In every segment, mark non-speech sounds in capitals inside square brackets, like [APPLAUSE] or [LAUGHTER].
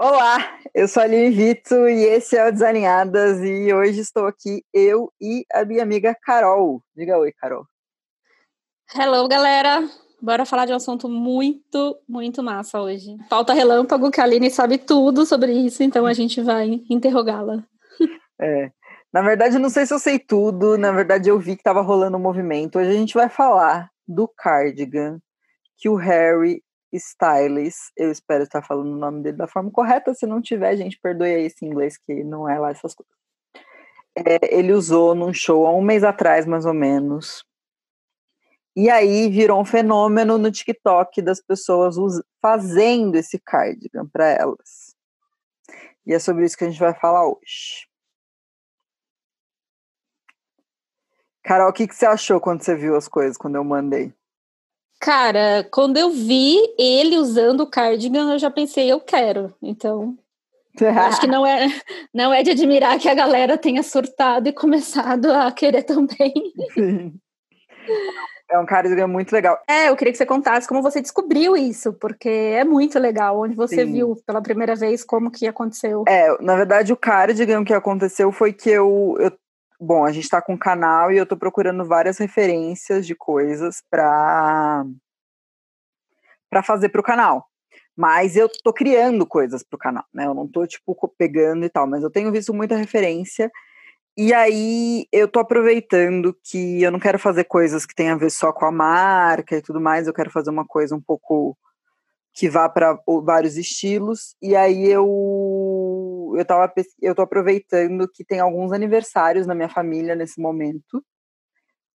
Olá, eu sou a Aline Vito e esse é o Desalinhadas e hoje estou aqui eu e a minha amiga Carol. Diga oi, Carol. Hello, galera. Bora falar de um assunto muito, muito massa hoje. Pauta relâmpago, que a Aline sabe tudo sobre isso, então a gente vai interrogá-la. [LAUGHS] É. Na verdade, não sei se eu sei tudo, na verdade eu vi que estava rolando um movimento. Hoje a gente vai falar do cardigan que o Harry Styles, eu espero estar falando o nome dele da forma correta, se não tiver, gente, perdoe aí esse inglês que não é lá essas coisas. É, ele usou num show há um mês atrás, mais ou menos. E aí virou um fenômeno no TikTok das pessoas fazendo esse cardigan para elas. E é sobre isso que a gente vai falar hoje. Carol, o que, que você achou quando você viu as coisas, quando eu mandei? Cara, quando eu vi ele usando o cardigan, eu já pensei, eu quero. Então, acho que [LAUGHS] não é, não é de admirar que a galera tenha surtado e começado a querer também. Sim. É um cardigan muito legal. É, eu queria que você contasse como você descobriu isso, porque é muito legal, onde você Sim. viu pela primeira vez como que aconteceu. É, na verdade, o cardigan que aconteceu foi que eu, eu Bom, a gente está com um canal e eu estou procurando várias referências de coisas para para fazer para o canal. Mas eu estou criando coisas para o canal, né? Eu não estou tipo pegando e tal, mas eu tenho visto muita referência. E aí eu estou aproveitando que eu não quero fazer coisas que tenham a ver só com a marca e tudo mais, eu quero fazer uma coisa um pouco que vá para vários estilos. E aí eu eu tava eu tô aproveitando que tem alguns aniversários na minha família nesse momento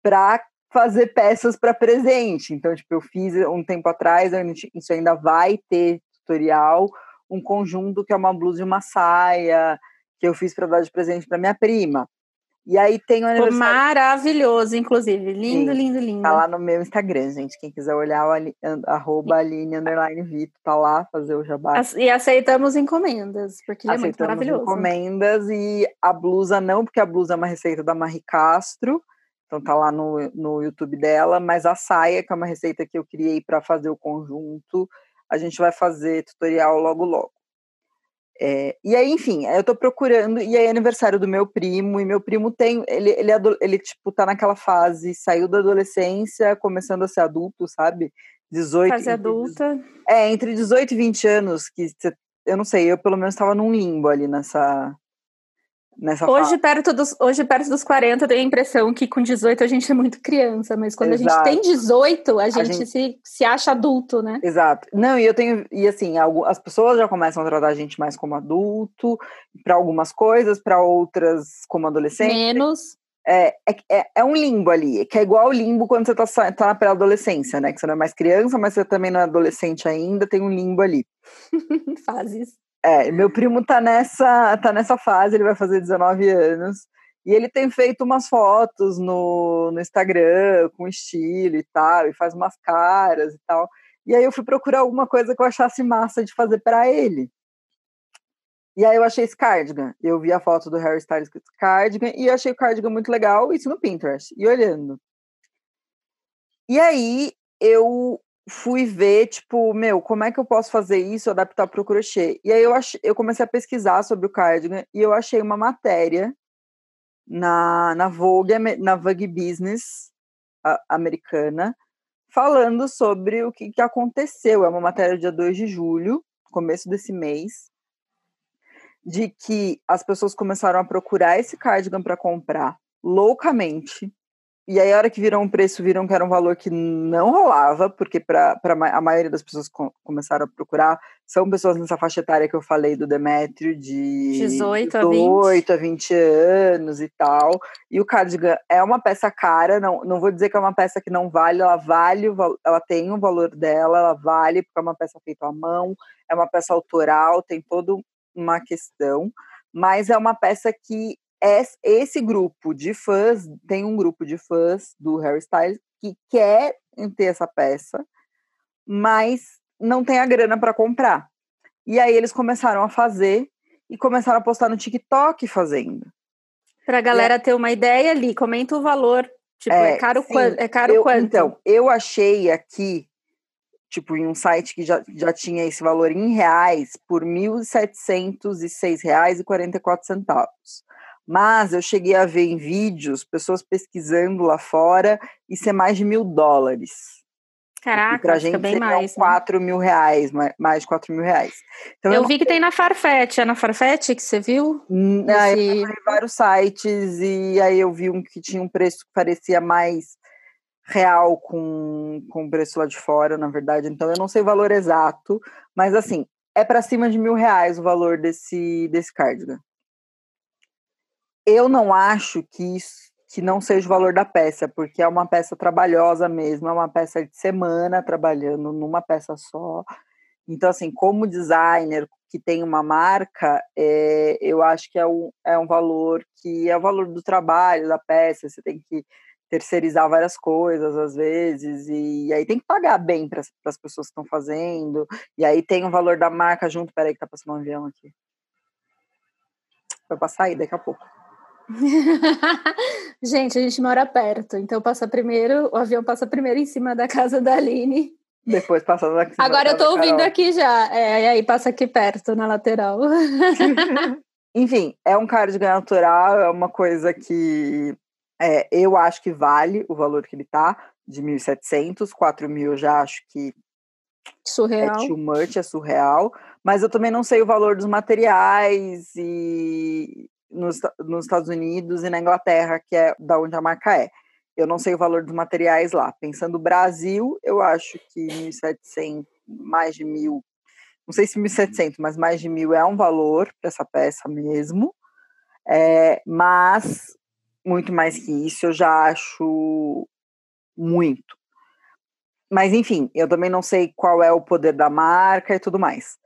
para fazer peças para presente. Então, tipo, eu fiz um tempo atrás, isso ainda vai ter tutorial, um conjunto que é uma blusa e uma saia que eu fiz para dar de presente para minha prima. E aí tem o aniversário. Maravilhoso, inclusive. Lindo, Sim, lindo, lindo. Tá lá no meu Instagram, gente. Quem quiser olhar, o arroba Aline Underline Vito, tá lá, fazer o jabá. E aceitamos encomendas, porque ele é muito maravilhoso. encomendas e a blusa não, porque a blusa é uma receita da Marie Castro. Então tá lá no, no YouTube dela, mas a saia, que é uma receita que eu criei para fazer o conjunto, a gente vai fazer tutorial logo logo. É, e aí, enfim, eu tô procurando, e aí é aniversário do meu primo, e meu primo tem, ele, ele, ele, tipo, tá naquela fase, saiu da adolescência, começando a ser adulto, sabe? 18... Fase adulta. É, entre 18 e 20 anos, que eu não sei, eu pelo menos estava num limbo ali nessa, nessa hoje fase. perto dos hoje perto dos 40 eu tenho a impressão que com 18 a gente é muito criança, mas quando Exato. a gente tem 18, a gente, a gente, Se, se acha adulto, né? Exato. Não, e eu tenho e assim, as pessoas já começam a tratar a gente mais como adulto, para algumas coisas, para outras como adolescente. Menos. É, é, é, um limbo ali, que é igual o limbo quando você tá, tá na pré-adolescência, né? Que você não é mais criança, mas você também não é adolescente ainda, tem um limbo ali. [LAUGHS] Fases. É, meu primo tá nessa, tá nessa fase, ele vai fazer 19 anos. E ele tem feito umas fotos no, no Instagram com estilo e tal, e faz umas caras e tal. E aí eu fui procurar alguma coisa que eu achasse massa de fazer para ele. E aí eu achei esse cardigan. Eu vi a foto do Harry Styles com esse cardigan e achei o cardigan muito legal, isso no Pinterest. E olhando. E aí eu fui ver, tipo, meu, como é que eu posso fazer isso, adaptar para o crochê? E aí eu, ach... eu comecei a pesquisar sobre o cardigan e eu achei uma matéria na, na Vogue, na Vogue Business a, americana, falando sobre o que, que aconteceu. É uma matéria dia 2 de julho, começo desse mês, de que as pessoas começaram a procurar esse cardigan para comprar loucamente, e aí, a hora que viram um preço, viram que era um valor que não rolava, porque para a maioria das pessoas que começaram a procurar são pessoas nessa faixa etária que eu falei do Demétrio, de 18, 18 a 20 anos e tal. E o cardigan é uma peça cara, não, não vou dizer que é uma peça que não vale, ela vale, ela tem o valor dela, ela vale, porque é uma peça feita à mão, é uma peça autoral, tem toda uma questão, mas é uma peça que esse grupo de fãs, tem um grupo de fãs do Harry Styles que quer ter essa peça, mas não tem a grana para comprar. E aí eles começaram a fazer e começaram a postar no TikTok fazendo. Para a galera ter uma ideia ali, comenta o valor. Tipo, é, é caro, sim, é caro eu, quanto? Então, eu achei aqui, tipo, em um site que já, já tinha esse valor em reais por R$ 1.706,44. Mas eu cheguei a ver em vídeos pessoas pesquisando lá fora e ser mais de mil dólares. Caraca, pra gente bem mais. 4 né? mil reais, mais de 4 mil reais. Então, eu, eu vi que tem na Farfetch, é na Farfetch que você viu? Hum, é, Esse... Eu vários sites e aí eu vi um que tinha um preço que parecia mais real com, com o preço lá de fora, na verdade. Então eu não sei o valor exato, mas assim, é para cima de mil reais o valor desse, desse cardigan. Eu não acho que isso que não seja o valor da peça, porque é uma peça trabalhosa mesmo, é uma peça de semana trabalhando numa peça só. Então, assim, como designer que tem uma marca, é, eu acho que é um, é um valor que é o valor do trabalho, da peça, você tem que terceirizar várias coisas às vezes, e, e aí tem que pagar bem para as pessoas que estão fazendo, e aí tem o valor da marca junto. Peraí, que tá passando um avião aqui. Vai passar aí daqui a pouco. [LAUGHS] gente, a gente mora perto, então passa primeiro, o avião passa primeiro em cima da casa da Aline. Depois passando aqui. Agora eu tô ouvindo aqui já. É, e aí passa aqui perto, na lateral. [LAUGHS] Enfim, é um cardigan natural, é uma coisa que é, eu acho que vale o valor que ele tá, de 1.700, 4.000 eu já acho que surreal. é too much, é surreal. Mas eu também não sei o valor dos materiais e nos, nos Estados Unidos e na Inglaterra, que é da onde a marca é. Eu não sei o valor dos materiais lá. Pensando no Brasil, eu acho que 1.700, mais de mil, não sei se 1.700, mas mais de mil é um valor para essa peça mesmo. É, mas muito mais que isso eu já acho muito. Mas enfim, eu também não sei qual é o poder da marca e tudo mais.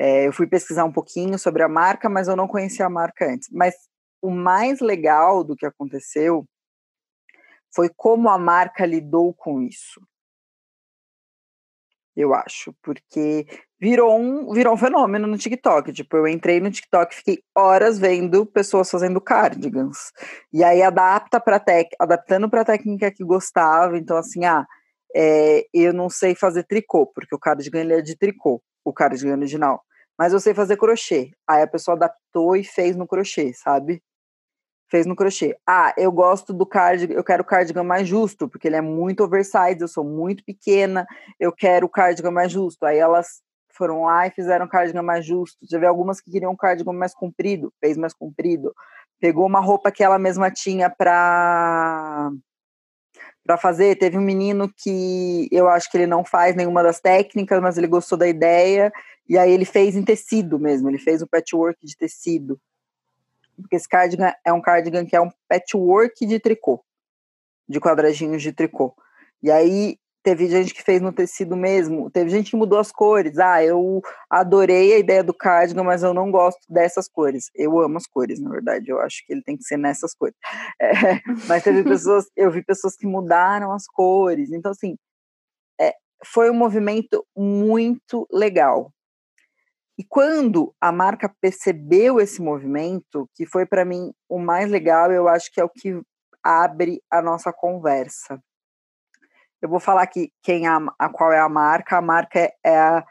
É, eu fui pesquisar um pouquinho sobre a marca, mas eu não conhecia a marca antes. Mas o mais legal do que aconteceu foi como a marca lidou com isso. Eu acho, porque virou um, virou um fenômeno no TikTok. Tipo, eu entrei no TikTok, fiquei horas vendo pessoas fazendo cardigans. E aí adapta para tec, adaptando para a técnica que gostava. Então, assim, ah, é, eu não sei fazer tricô, porque o cardigan ele é de tricô, o cardigan original mas eu sei fazer crochê. Aí a pessoa adaptou e fez no crochê, sabe? Fez no crochê. Ah, eu gosto do cardigan, eu quero o cardigan mais justo, porque ele é muito oversized, eu sou muito pequena, eu quero o cardigan mais justo. Aí elas foram lá e fizeram o cardigan mais justo. Já vi algumas que queriam um cardigan mais comprido, fez mais comprido. Pegou uma roupa que ela mesma tinha para para fazer. Teve um menino que eu acho que ele não faz nenhuma das técnicas, mas ele gostou da ideia e aí ele fez em tecido mesmo, ele fez o patchwork de tecido. Porque esse cardigan é um cardigan que é um patchwork de tricô, de quadradinhos de tricô. E aí teve gente que fez no tecido mesmo, teve gente que mudou as cores. Ah, eu adorei a ideia do cardigan, mas eu não gosto dessas cores. Eu amo as cores, na verdade, eu acho que ele tem que ser nessas cores. [LAUGHS] É, mas teve [LAUGHS] pessoas, eu vi pessoas que mudaram as cores. Então, assim, é, foi um movimento muito legal. E quando a marca percebeu esse movimento, que foi para mim o mais legal, eu acho que é o que abre a nossa conversa. Eu vou falar aqui quem a, a qual é a marca. A marca é, é a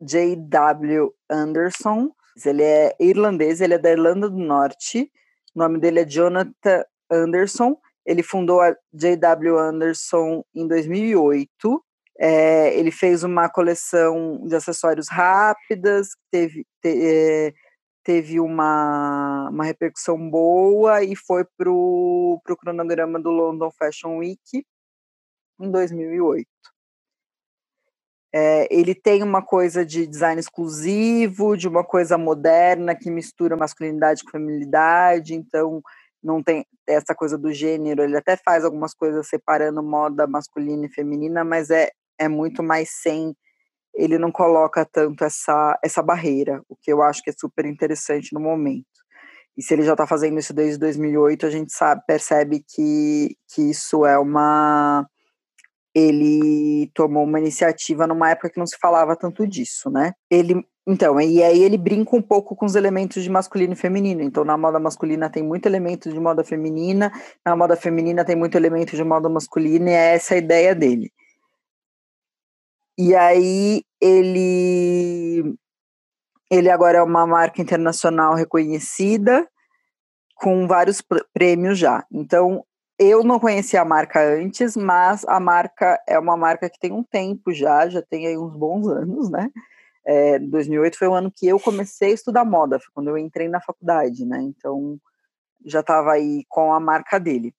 J.W. Anderson. Ele é irlandês, ele é da Irlanda do Norte. O nome dele é Jonathan Anderson. Ele fundou a J.W. Anderson em 2008. É, ele fez uma coleção de acessórios rápidas, teve, te, é, teve uma, uma repercussão boa e foi para o cronograma do London Fashion Week em 2008. É, ele tem uma coisa de design exclusivo, de uma coisa moderna que mistura masculinidade com feminilidade, então não tem essa coisa do gênero. Ele até faz algumas coisas separando moda masculina e feminina, mas é é muito mais sem ele não coloca tanto essa, essa barreira, o que eu acho que é super interessante no momento. E se ele já está fazendo isso desde 2008, a gente sabe, percebe que, que isso é uma. Ele tomou uma iniciativa numa época que não se falava tanto disso, né? Ele, então, e aí ele brinca um pouco com os elementos de masculino e feminino. Então, na moda masculina tem muito elemento de moda feminina, na moda feminina tem muito elemento de moda masculina, e é essa a ideia dele. E aí ele ele agora é uma marca internacional reconhecida com vários prêmios já. Então, eu não conhecia a marca antes, mas a marca é uma marca que tem um tempo já, já tem aí uns bons anos, né? É, 2008 foi o ano que eu comecei a estudar moda, foi quando eu entrei na faculdade, né? Então, já estava aí com a marca dele.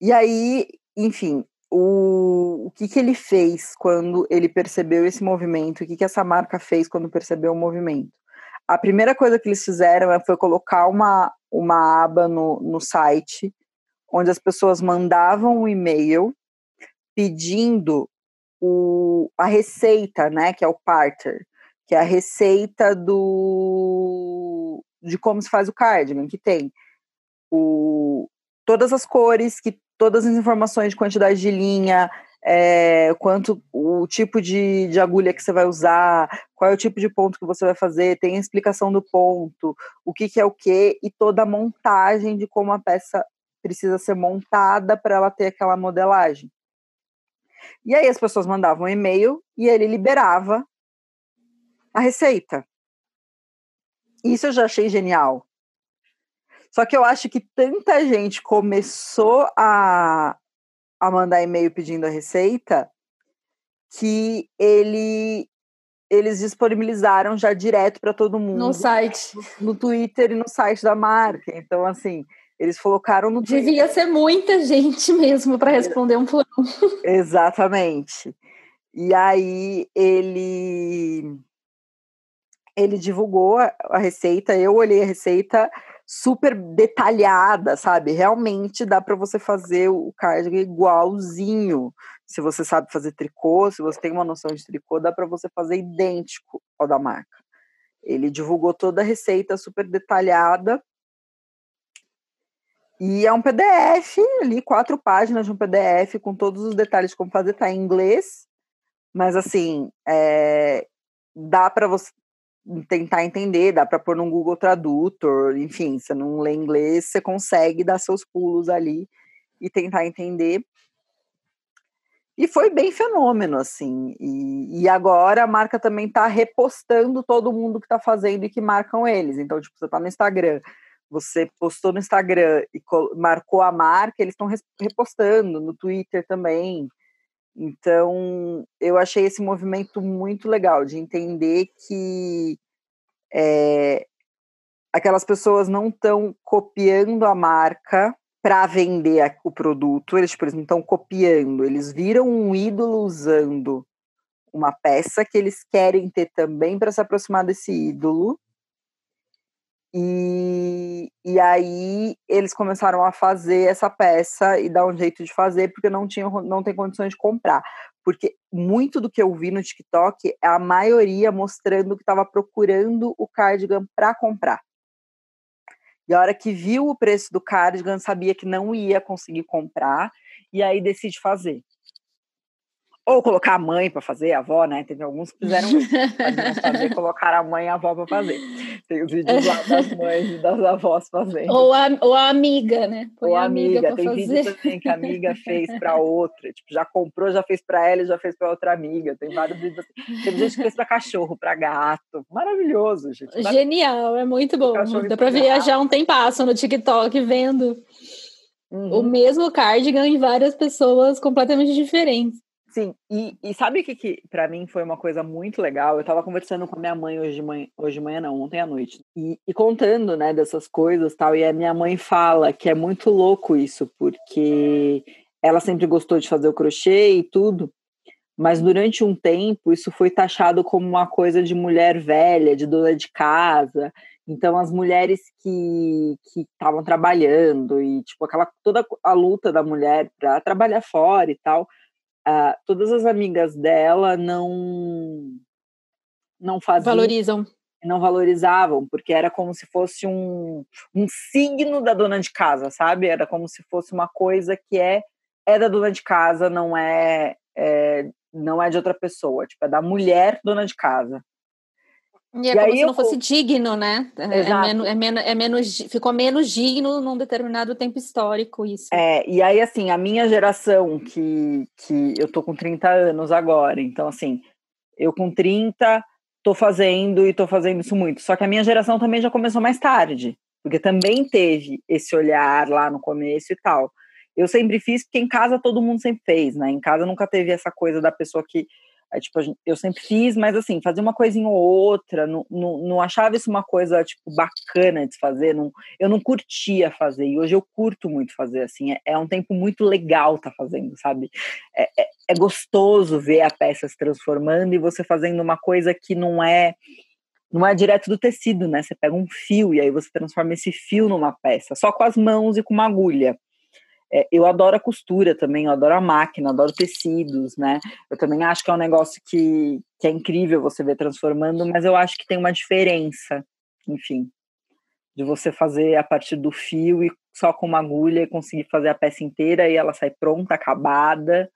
E aí, enfim, o, o que, que ele fez quando ele percebeu esse movimento? O que, que essa marca fez quando percebeu o movimento? A primeira coisa que eles fizeram foi colocar uma, uma aba no, no site onde as pessoas mandavam um e-mail pedindo o, a receita, né, que é o parter, que é a receita do de como se faz o cardigan, que tem o, todas as cores, que todas as informações de quantidade de linha, é, quanto o tipo de, de agulha que você vai usar, qual é o tipo de ponto que você vai fazer, tem a explicação do ponto, o que, que é o que, e toda a montagem de como a peça precisa ser montada para ela ter aquela modelagem. E aí as pessoas mandavam um e-mail e ele liberava a receita. Isso eu já achei genial. Só que eu acho que tanta gente começou a, a mandar e-mail pedindo a receita que ele eles disponibilizaram já direto para todo mundo no site, no, Twitter e no site da marca. Então assim, eles colocaram no Devia Twitter. ser muita gente [LAUGHS] mesmo para responder um um. Exatamente. E aí ele ele divulgou a receita, eu olhei a receita super detalhada, sabe? Realmente dá para você fazer o cardigan igualzinho. Se você sabe fazer tricô, se você tem uma noção de tricô, dá para você fazer idêntico ao da marca. Ele divulgou toda a receita super detalhada. E é um PDF ali, quatro páginas de um PDF com todos os detalhes de como fazer, tá em inglês, mas assim, é, dá para você tentar entender, dá para pôr no Google Tradutor, enfim, você não lê inglês, você consegue dar seus pulos ali e tentar entender. E foi bem fenômeno, assim. E, e agora a marca também está repostando todo mundo que está fazendo e que marcam eles. Então, tipo, você está no Instagram, você postou no Instagram e marcou a marca, eles estão repostando no Twitter também. Então, eu achei esse movimento muito legal de entender que é, aquelas pessoas não estão copiando a marca para vender o produto, eles, por exemplo, estão copiando, eles viram um ídolo usando uma peça que eles querem ter também para se aproximar desse ídolo e, e aí eles começaram a fazer essa peça e dar um jeito de fazer, porque não tinham, não tem condições de comprar. Porque muito do que eu vi no TikTok é a maioria mostrando que estava procurando o cardigan para comprar. E a hora que viu o preço do cardigan, sabia que não ia conseguir comprar, e aí decide fazer ou colocar a mãe para fazer, a avó, né? Teve alguns que fizeram fazer, [LAUGHS] colocar a mãe e a avó para fazer. Tem os vídeos lá das [LAUGHS] mães e das avós fazendo. Ou a, ou a amiga, né? Ou a amiga, amiga tem fazer. vídeo também que a amiga fez para outra, tipo, já comprou, já fez para ela e já fez para outra amiga. Tem vários vídeos assim. Tem gente que fez para cachorro, para gato. Maravilhoso, gente. Genial, é muito bom. Dá para viajar um tempasso no TikTok vendo uhum. o mesmo cardigan em várias pessoas completamente diferentes. Sim, e, e sabe o que, que para mim foi uma coisa muito legal? Eu estava conversando com a minha mãe hoje de manhã, hoje de manhã não, ontem à noite, e, e, contando, né, dessas coisas tal, e a minha mãe fala que é muito louco isso, porque ela sempre gostou de fazer o crochê e tudo, mas durante um tempo isso foi taxado como uma coisa de mulher velha, de dona de casa, então as mulheres que estavam trabalhando e tipo aquela toda a luta da mulher para trabalhar fora e tal, uh, todas as amigas dela não não faziam valorizam. não valorizavam porque era como se fosse um, um signo da dona de casa sabe? Era como se fosse uma coisa que é é da dona de casa não é, é não é de outra pessoa. Tipo é da mulher dona de casa E é e como se eu... não fosse digno, né? É, é menos, é, menos, é menos, ficou menos digno num determinado tempo histórico isso. É, e aí assim, a minha geração, que, que eu tô com 30 anos agora, então assim, eu com 30 tô fazendo e tô fazendo isso muito. Só que a minha geração também já começou mais tarde, porque também teve esse olhar lá no começo e tal. Eu sempre fiz porque em casa todo mundo sempre fez, né? Em casa nunca teve essa coisa da pessoa que Aí, tipo, eu sempre fiz, mas assim, fazia uma coisinha ou outra, não, não, não achava isso uma coisa, tipo, bacana de fazer, não, eu não curtia fazer, e hoje eu curto muito fazer, assim, é, é um tempo muito legal tá fazendo, sabe? É, é, é, gostoso ver a peça se transformando e você fazendo uma coisa que não é, não é direto do tecido, né? Você pega um fio e aí você transforma esse fio numa peça, só com as mãos e com uma agulha. É, eu adoro a costura também, eu adoro a máquina, adoro tecidos, né? Eu também acho que é um negócio que, que é incrível você ver transformando, mas eu acho que tem uma diferença, enfim, de você fazer a partir do fio e só com uma agulha conseguir fazer a peça inteira e ela sai pronta, acabada,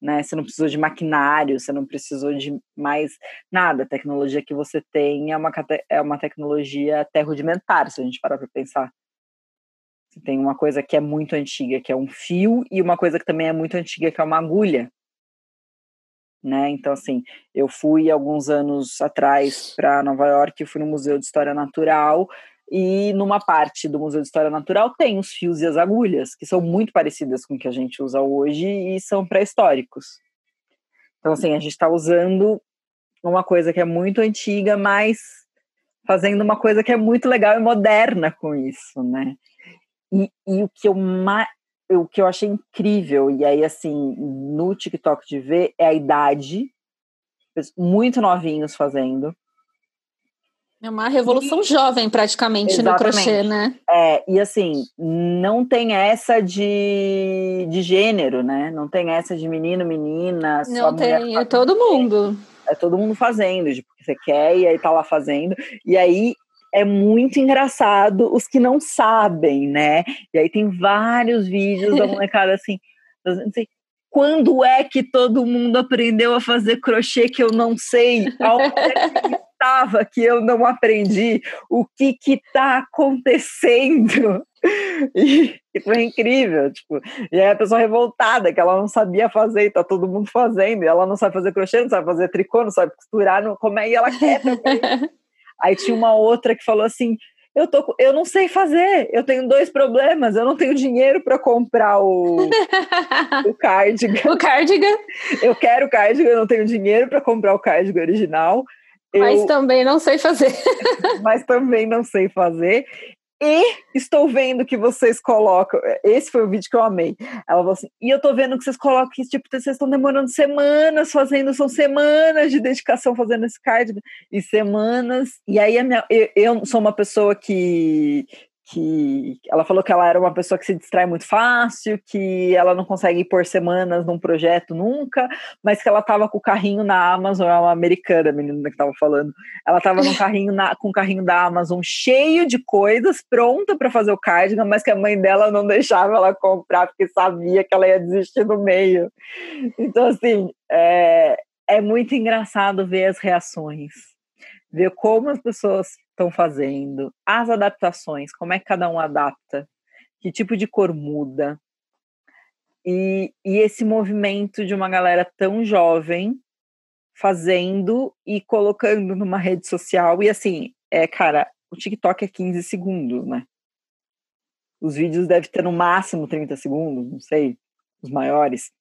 né? Você não precisou de maquinário, você não precisou de mais nada. A tecnologia que você tem é uma, é uma tecnologia até rudimentar, se a gente parar para pensar. Tem uma coisa que é muito antiga, que é um fio, e uma coisa que também é muito antiga, que é uma agulha. Né? Então, assim, eu fui alguns anos atrás para Nova York, fui no Museu de História Natural, e numa parte do Museu de História Natural tem os fios e as agulhas, que são muito parecidas com o que a gente usa hoje e são pré-históricos. Então, assim, a gente está usando uma coisa que é muito antiga, mas fazendo uma coisa que é muito legal e moderna com isso, né? E, e o que eu mais o que eu achei incrível, e aí, assim, no TikTok de ver, é a idade, muito novinhos fazendo. É uma revolução e, jovem, praticamente, no crochê, né? É, e assim, não tem essa de, de gênero, né? Não tem essa de menino, menina. Não tem, é todo mundo. É todo mundo fazendo, de porque você quer, e aí tá lá fazendo. E aí, é muito engraçado os que não sabem, né? E aí tem vários vídeos da molecada assim, assim quando é que todo mundo aprendeu a fazer crochê que eu não sei? É que estava que eu não aprendi? O que que tá acontecendo? E, foi incrível, tipo, e aí a pessoa revoltada que ela não sabia fazer, e tá todo mundo fazendo, e ela não sabe fazer crochê, não sabe fazer tricô, não sabe costurar, não, como é que ela quer. Aí tinha uma outra que falou assim: eu, tô, eu não sei fazer, eu tenho dois problemas, eu não tenho dinheiro para comprar o, [LAUGHS] o cardigan. O cardigan? Eu quero o cardigan, eu não tenho dinheiro para comprar o cardigan original. Mas eu, também não sei fazer. [LAUGHS] mas também não sei fazer. E estou vendo que vocês colocam. Esse foi o vídeo que eu amei. Ela falou assim: e eu tô vendo que vocês colocam que tipo, vocês estão demorando semanas fazendo, são semanas de dedicação fazendo esse card, e semanas. E aí minha, eu, eu sou uma pessoa que que ela falou que ela era uma pessoa que se distrai muito fácil, que ela não consegue ir por semanas num projeto nunca, mas que ela estava com o carrinho na Amazon, é uma americana, a menina que estava falando. Ela estava no carrinho na, com o carrinho da Amazon cheio de coisas, pronta para fazer o cardigan, mas que a mãe dela não deixava ela comprar porque sabia que ela ia desistir no meio. Então assim, é, é muito engraçado ver as reações, ver como as pessoas estão fazendo, as adaptações, como é que cada um adapta, que tipo de cor muda. E, e esse movimento de uma galera tão jovem fazendo e colocando numa rede social. E assim, é, cara, o TikTok é 15 segundos, né? Os vídeos devem ter no máximo 30 segundos, não sei, os maiores.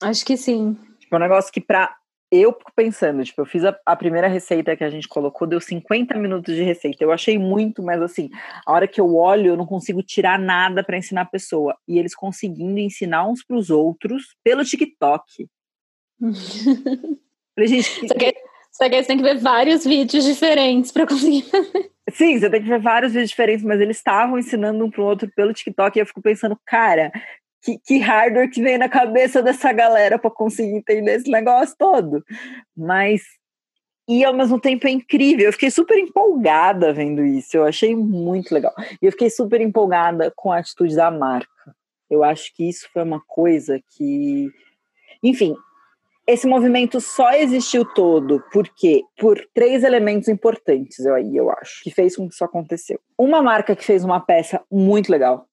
Acho que sim. Tipo, é um negócio que para eu fico pensando, tipo, eu fiz a, a, primeira receita que a gente colocou, deu 50 minutos de receita. Eu achei muito, mas assim, a hora que eu olho, eu não consigo tirar nada para ensinar a pessoa. E eles conseguindo ensinar uns para os outros pelo TikTok. [LAUGHS] Falei, gente. Só que, só que você tem que ver vários vídeos diferentes para conseguir fazer. Sim, você tem que ver vários vídeos diferentes, mas eles estavam ensinando um para o outro pelo TikTok e eu fico pensando, cara, que, que hardware que vem na cabeça dessa galera para conseguir entender esse negócio todo. Mas e ao mesmo tempo é incrível. Eu fiquei super empolgada vendo isso. Eu achei muito legal. E eu fiquei super empolgada com a atitude da marca. Eu acho que isso foi uma coisa que, enfim, esse movimento só existiu todo porque por três elementos importantes aí eu acho que fez com que isso aconteceu. Uma marca que fez uma peça muito legal,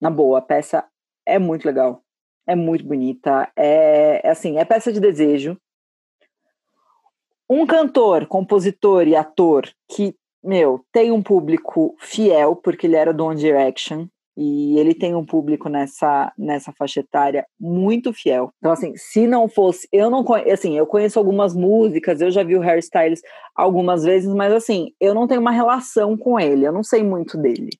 na boa, a peça é muito legal, é muito bonita, é, é assim, é peça de desejo. Um cantor, compositor e ator que meu tem um público fiel porque ele era do One Direction e ele tem um público nessa nessa faixa etária muito fiel. Então assim, se não fosse, eu não conheço, assim, eu conheço algumas músicas, eu já vi o Harry Styles algumas vezes, mas assim, eu não tenho uma relação com ele, eu não sei muito dele.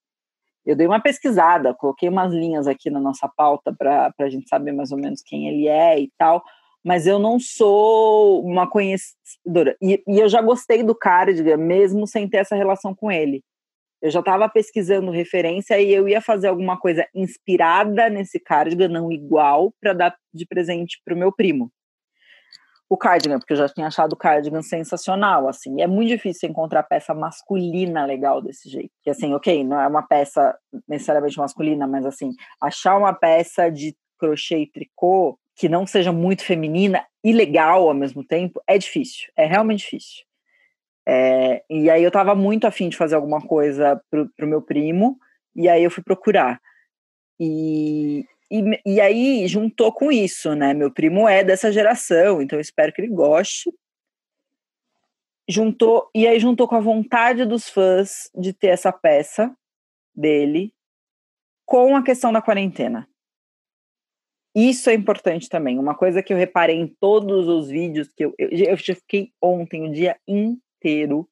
Eu dei uma pesquisada, coloquei umas linhas aqui na nossa pauta para a gente saber mais ou menos quem ele é e tal, mas eu não sou uma conhecedora. E, e eu já gostei do Cardigan, mesmo sem ter essa relação com ele. Eu já estava pesquisando referência e eu ia fazer alguma coisa inspirada nesse cardigan, não igual, para dar de presente para o meu primo. O cardigan, porque eu já tinha achado o cardigan sensacional, assim. é muito difícil encontrar peça masculina legal desse jeito. Que assim, ok, não é uma peça necessariamente masculina, mas assim, achar uma peça de crochê e tricô que não seja muito feminina e legal ao mesmo tempo é difícil. É realmente difícil. É, e aí eu estava muito afim de fazer alguma coisa pro, pro meu primo, e aí eu fui procurar. E, e, e aí juntou com isso, né? Meu primo é dessa geração, então espero que ele goste. Juntou, e aí juntou com a vontade dos fãs de ter essa peça dele com a questão da quarentena. Isso é importante também. Uma coisa que eu reparei em todos os vídeos que eu, eu, eu fiquei ontem o dia inteiro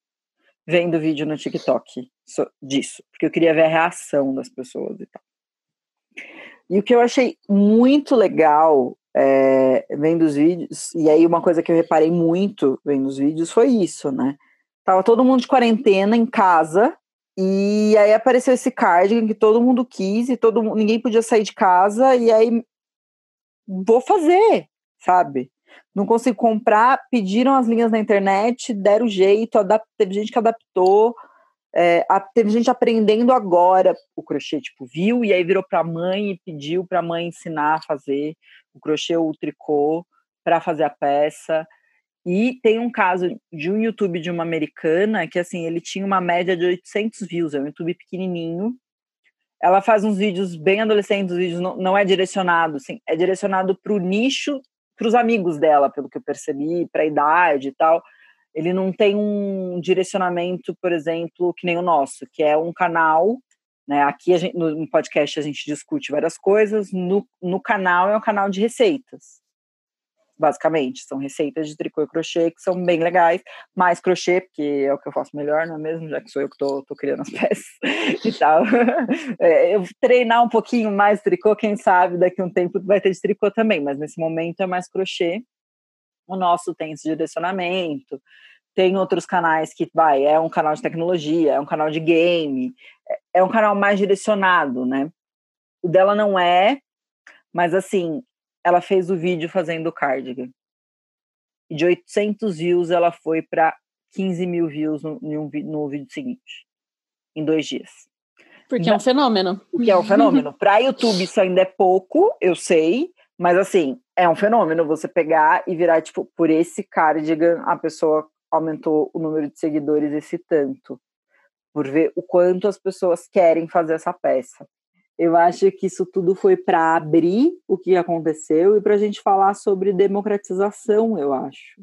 vendo vídeo no TikTok disso, porque eu queria ver a reação das pessoas e tal. E o que eu achei muito legal é, vendo os vídeos, e aí uma coisa que eu reparei muito vendo os vídeos foi isso, né? Tava todo mundo de quarentena em casa, e aí apareceu esse cardigan que todo mundo quis, e todo ninguém podia sair de casa, e aí vou fazer, sabe? não consigo comprar, pediram as linhas na internet, deram jeito, teve gente que adaptou, é, a, teve gente aprendendo agora o crochê, tipo, viu e aí virou para a mãe e pediu para a mãe ensinar a fazer o crochê ou o tricô para fazer a peça. E tem um caso de um YouTube de uma americana que, assim, ele tinha uma média de 800 views, é um YouTube pequenininho. Ela faz uns vídeos bem adolescentes, os vídeos não, não é direcionado, assim, é direcionado para o nicho para os amigos dela, pelo que eu percebi, para a idade e tal. Ele não tem um direcionamento, por exemplo, que nem o nosso, que é um canal. Né? Aqui gente, no podcast a gente discute várias coisas, no, no canal é um canal de receitas basicamente. São receitas de tricô e crochê que são bem legais. Mais crochê, porque é o que eu faço melhor, não é mesmo? Já que sou eu que tô criando as [LAUGHS] peças e tal. [LAUGHS] É, eu treinar um pouquinho mais tricô, quem sabe daqui a um tempo vai ter de tricô também, mas nesse momento é mais crochê. O nosso tem esse direcionamento. Tem outros canais que vai, é um canal de tecnologia, é um canal de game, é, é um canal mais direcionado, né? O dela não é, mas assim, ela fez o vídeo fazendo o cardigan. E de 800 views, ela foi para 15 mil views no, no, no, vídeo seguinte, em dois dias. Porque é um fenômeno. Porque é um fenômeno. [LAUGHS] para YouTube, isso ainda é pouco, eu sei, mas assim, é um fenômeno você pegar e virar, tipo, por esse cardigan, a pessoa aumentou o número de seguidores esse tanto. Por ver o quanto as pessoas querem fazer essa peça. Eu acho que isso tudo foi para abrir o que aconteceu e para a gente falar sobre democratização, eu acho,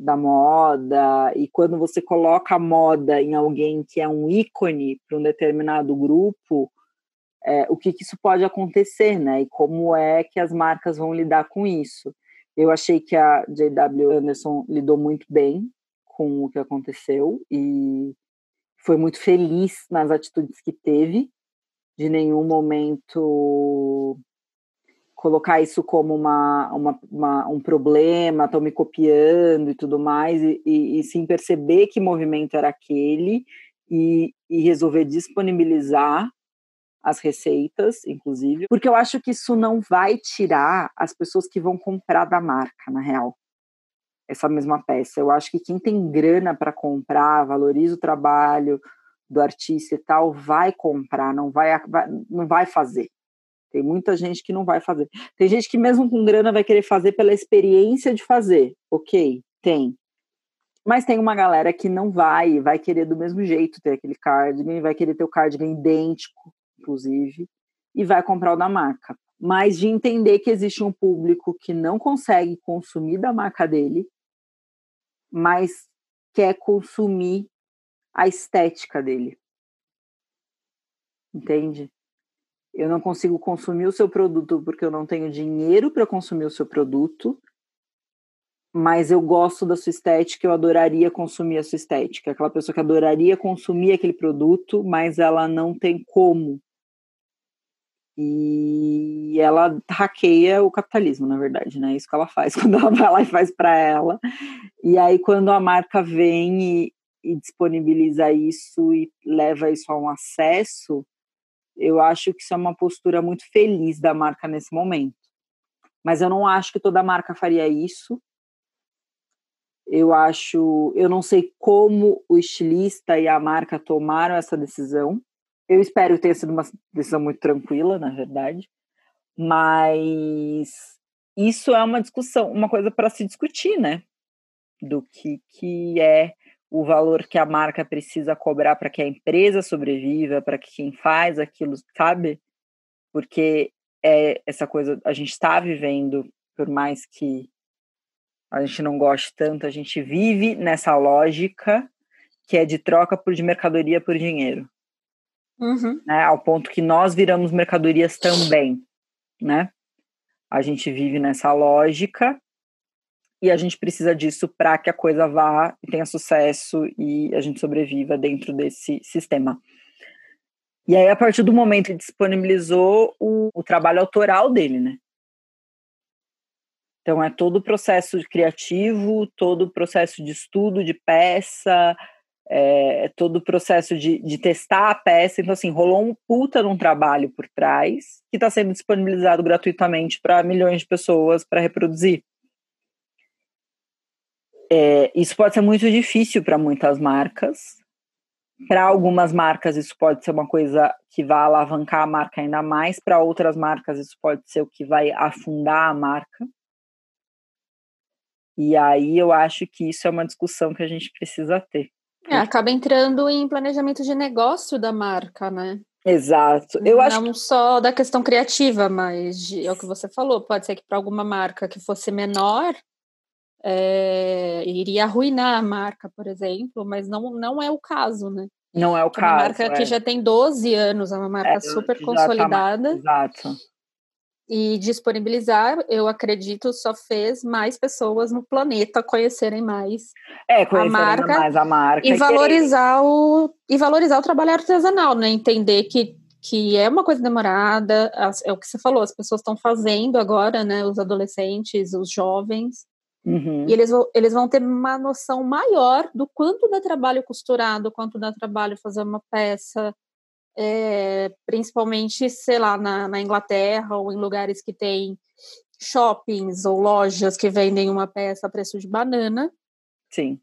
da moda. E quando você coloca a moda em alguém que é um ícone para um determinado grupo, é, o que, que isso pode acontecer, né? E como é que as marcas vão lidar com isso. Eu achei que a J.W. Anderson lidou muito bem com o que aconteceu e foi muito feliz nas atitudes que teve de nenhum momento colocar isso como uma, uma, uma um problema, estão me copiando e tudo mais, e, e, e, sim perceber que movimento era aquele e, e resolver disponibilizar as receitas, inclusive, porque eu acho que isso não vai tirar as pessoas que vão comprar da marca, na real, essa mesma peça. Eu acho que quem tem grana para comprar, valoriza o trabalho, do artista e tal, vai comprar, não vai, não vai fazer. Tem muita gente que não vai fazer. Tem gente que mesmo com grana vai querer fazer pela experiência de fazer. Ok, tem. Mas tem uma galera que não vai, vai querer do mesmo jeito ter aquele cardigan, vai querer ter o cardigan idêntico, inclusive, e vai comprar o da marca. Mas de entender que existe um público que não consegue consumir da marca dele, mas quer consumir a estética dele. Entende? Eu não consigo consumir o seu produto porque eu não tenho dinheiro para consumir o seu produto, mas eu gosto da sua estética, eu adoraria consumir a sua estética. Aquela pessoa que adoraria consumir aquele produto, mas ela não tem como. E ela hackeia o capitalismo, na verdade, né? Isso que ela faz [LAUGHS] quando ela vai lá e faz para ela. E aí, quando a marca vem e, e disponibiliza isso e leva isso a um acesso, eu acho que isso é uma postura muito feliz da marca nesse momento. Mas eu não acho que toda marca faria isso. Eu acho, eu não sei como o estilista e a marca tomaram essa decisão. Eu espero tenha sido uma decisão muito tranquila, na verdade. Mas isso é uma discussão, uma coisa para se discutir, né? Do que, que é o valor que a marca precisa cobrar para que a empresa sobreviva, para que quem faz aquilo, sabe? Porque é essa coisa, a gente está vivendo, por mais que a gente não goste tanto, a gente vive nessa lógica que é de troca por de mercadoria por dinheiro. Uhum. Né? Ao ponto que nós viramos mercadorias também, né? A gente vive nessa lógica e a gente precisa disso para que a coisa vá e tenha sucesso e a gente sobreviva dentro desse sistema. E aí, a partir do momento que disponibilizou o, o trabalho autoral dele, né? Então, é todo o processo criativo, todo o processo de estudo de peça, é, todo o processo de, de, testar a peça. Então, assim, rolou um puta num trabalho por trás que está sendo disponibilizado gratuitamente para milhões de pessoas para reproduzir. É, isso pode ser muito difícil para muitas marcas. Para algumas marcas, isso pode ser uma coisa que vai alavancar a marca ainda mais. Para outras marcas, isso pode ser o que vai afundar a marca. E aí eu acho que isso é uma discussão que a gente precisa ter. É, acaba entrando em planejamento de negócio da marca, né? Exato. Eu Não acho que... só da questão criativa, mas de, é o que você falou. Pode ser que para alguma marca que fosse menor, é, iria arruinar a marca, por exemplo, mas não, não é o caso, né? Não é o é caso. Uma marca é. que já tem 12 anos, é uma marca é, super consolidada. Tá exato. E disponibilizar, eu acredito, só fez mais pessoas no planeta conhecerem mais é, a marca, mais a marca e, e valorizar o e valorizar o trabalho artesanal, né? Entender que que é uma coisa demorada, é o que você falou, as pessoas estão fazendo agora, né? Os adolescentes, os jovens, Uhum. E eles vão, eles vão ter uma noção maior do quanto dá trabalho costurado, quanto dá trabalho fazer uma peça, é, principalmente, sei lá, na, na Inglaterra ou em lugares que tem shoppings ou lojas que vendem uma peça a preço de banana. Sim.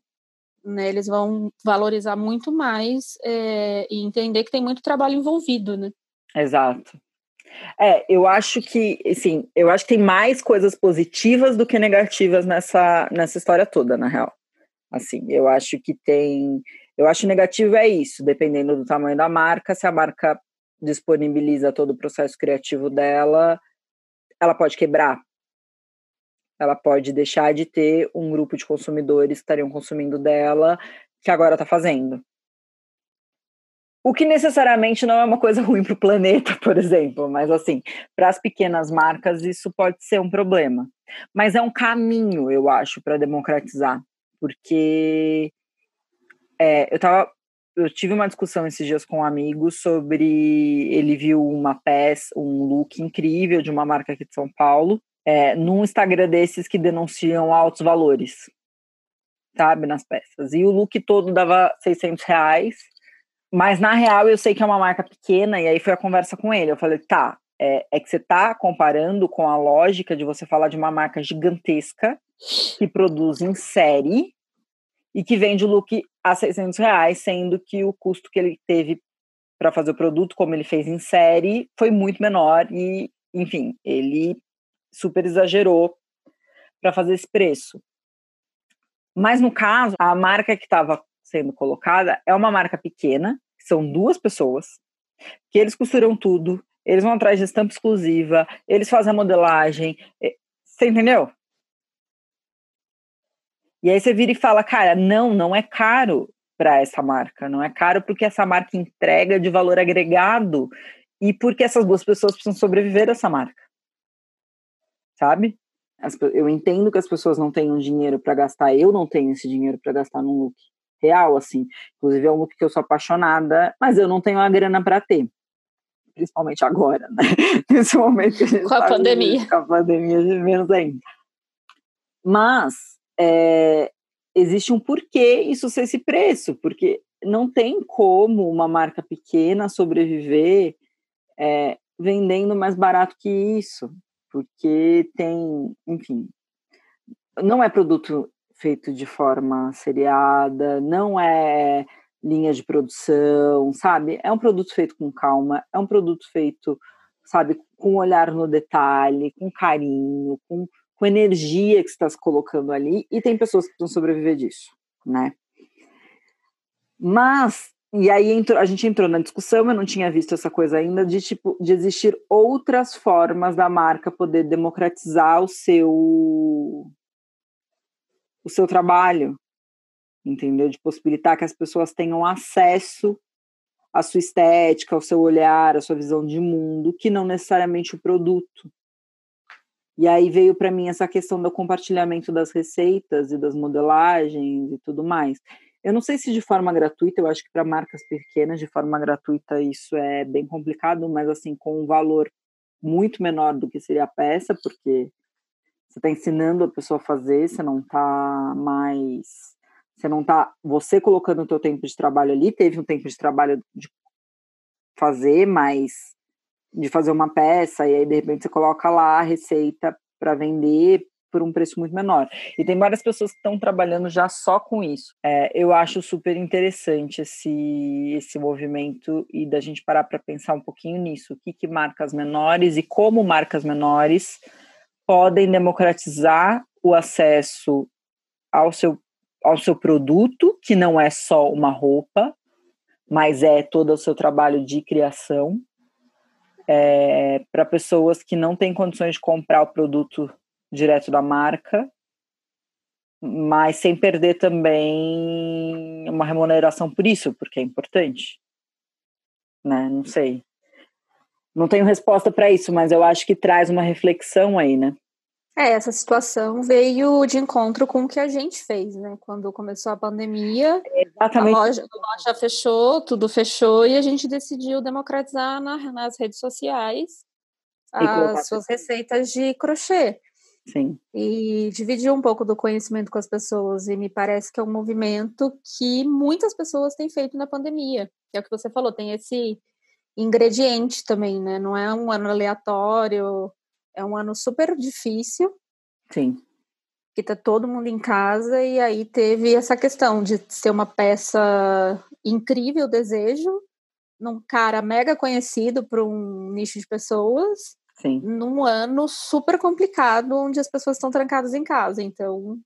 Né, eles vão valorizar muito mais é, e entender que tem muito trabalho envolvido, né? Exato. É, eu acho que, assim, eu acho que tem mais coisas positivas do que negativas nessa, nessa história toda, na real. Assim, eu acho que tem. Eu acho negativo é isso, dependendo do tamanho da marca, se a marca disponibiliza todo o processo criativo dela, ela pode quebrar. Ela pode deixar de ter um grupo de consumidores que estariam consumindo dela, que agora está fazendo. O que necessariamente não é uma coisa [LAUGHS] ruim para o planeta, por exemplo, mas assim, para as pequenas marcas isso pode ser um problema. Mas é um caminho, eu acho, para democratizar, porque é, eu tava, eu tive uma discussão esses dias com um amigo sobre ele viu uma peça, um look incrível de uma marca aqui de São Paulo, é, num Instagram desses que denunciam altos valores, sabe, nas peças. E o look todo dava 600 reais mas na real eu sei que é uma marca pequena, e aí foi a conversa com ele. Eu falei, tá, é, é que você tá comparando com a lógica de você falar de uma marca gigantesca que produz em série e que vende o look a 600 reais, sendo que o custo que ele teve para fazer o produto, como ele fez em série, foi muito menor e enfim, ele super exagerou para fazer esse preço. Mas no caso, a marca que estava sendo colocada é uma marca pequena, são duas pessoas, que eles costuram tudo, eles vão atrás de estampa exclusiva, eles fazem a modelagem. Você entendeu? E aí você vira e fala, cara, não, não é caro para essa marca, não é caro porque essa marca entrega de valor agregado e porque essas duas pessoas precisam sobreviver dessa marca. Sabe? eu entendo que as pessoas não tenham dinheiro para gastar, eu não tenho esse dinheiro para gastar num look real, assim. Inclusive é um look que eu sou apaixonada, mas eu não tenho a grana para ter principalmente agora, né? [LAUGHS] Nesse momento com a tá pandemia. Com a pandemia, menos ainda. Mas é, existe um porquê isso ser esse preço, porque não tem como uma marca pequena sobreviver é, vendendo mais barato que isso, porque tem, enfim, não é produto feito de forma seriada, não é linha de produção, sabe? É um produto feito com calma, é um produto feito, sabe, com olhar no detalhe, com carinho, com, com energia que está se colocando ali, e tem pessoas que precisam sobreviver disso, né? Mas, e aí entrou, a gente entrou na discussão, eu não tinha visto essa coisa ainda, de tipo, de existir outras formas da marca poder democratizar o seu o seu trabalho, entendeu? De possibilitar que as pessoas tenham acesso à sua estética, ao seu olhar, à sua visão de mundo, que não necessariamente o produto. E aí veio para mim essa questão do compartilhamento das receitas e das modelagens e tudo mais. Eu não sei se de forma gratuita, eu acho que para marcas pequenas, de forma gratuita, isso é bem complicado, mas assim, com um valor muito menor do que seria a peça, porque você está ensinando a pessoa a fazer, você não está mais você não está você colocando o teu tempo de trabalho ali, teve um tempo de trabalho de fazer, mas de fazer uma peça e aí de repente você coloca lá a receita para vender por um preço muito menor. E tem várias pessoas que estão trabalhando já só com isso. É, eu acho super interessante esse, esse movimento e da gente parar para pensar um pouquinho nisso. O que, que marcas menores e como marcas menores podem democratizar o acesso ao seu ao seu produto, que não é só uma roupa, mas é todo o seu trabalho de criação, é, para pessoas que não têm condições de comprar o produto direto da marca, mas sem perder também uma remuneração por isso, porque é importante. Né? Não sei. Não tenho resposta para isso, mas eu acho que traz uma reflexão aí, né? É, essa situação veio de encontro com o que a gente fez, né? Quando começou a pandemia, Exatamente. A, loja, a loja fechou, tudo fechou e a gente decidiu democratizar na, nas redes sociais as suas receitas de crochê. Sim. E dividir um pouco do conhecimento com as pessoas. E me parece que é um movimento que muitas pessoas têm feito na pandemia. É o que você falou, tem esse ingrediente também, né? Não é um ano aleatório é um ano super difícil. Sim. Que tá todo mundo em casa e aí teve essa questão de ser uma peça incrível desejo num cara mega conhecido para um nicho de pessoas. Sim. Num ano super complicado onde as pessoas estão trancadas em casa, então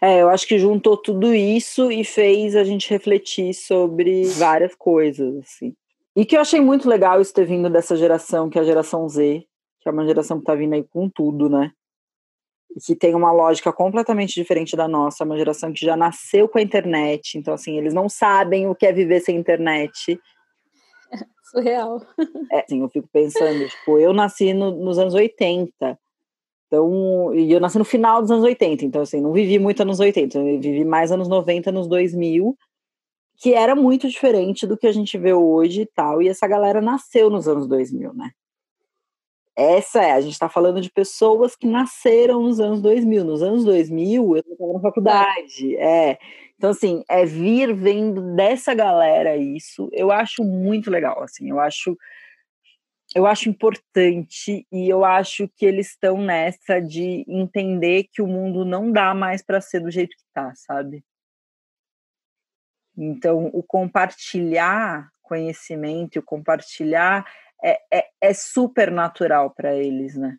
é, eu acho que juntou tudo isso e fez a gente refletir sobre várias coisas, assim. E que eu achei muito legal isso ter vindo dessa geração, que é a geração Z, que é uma geração que está vindo aí com tudo, né? E que tem uma lógica completamente diferente da nossa, é uma geração que já nasceu com a internet, então assim, eles não sabem o que é viver sem internet. [LAUGHS] Surreal. [LAUGHS] É, assim, eu fico pensando, tipo, eu nasci no, nos anos 80, então, e eu nasci no final dos anos 80, então assim, não vivi muito anos 80, eu vivi mais anos 90, anos 2000, que era muito diferente do que a gente vê hoje e tal, e essa galera nasceu nos anos 2000, né? Essa é, a gente está falando de pessoas que nasceram nos anos 2000. Nos anos 2000, eu estava na faculdade. É. Então, assim, é vir vendo dessa galera isso, eu acho muito legal, assim, eu acho eu acho importante e eu acho que eles estão nessa de entender que o mundo não dá mais para ser do jeito que tá, sabe? Então, o compartilhar conhecimento, o compartilhar é, é, é super natural para eles, né?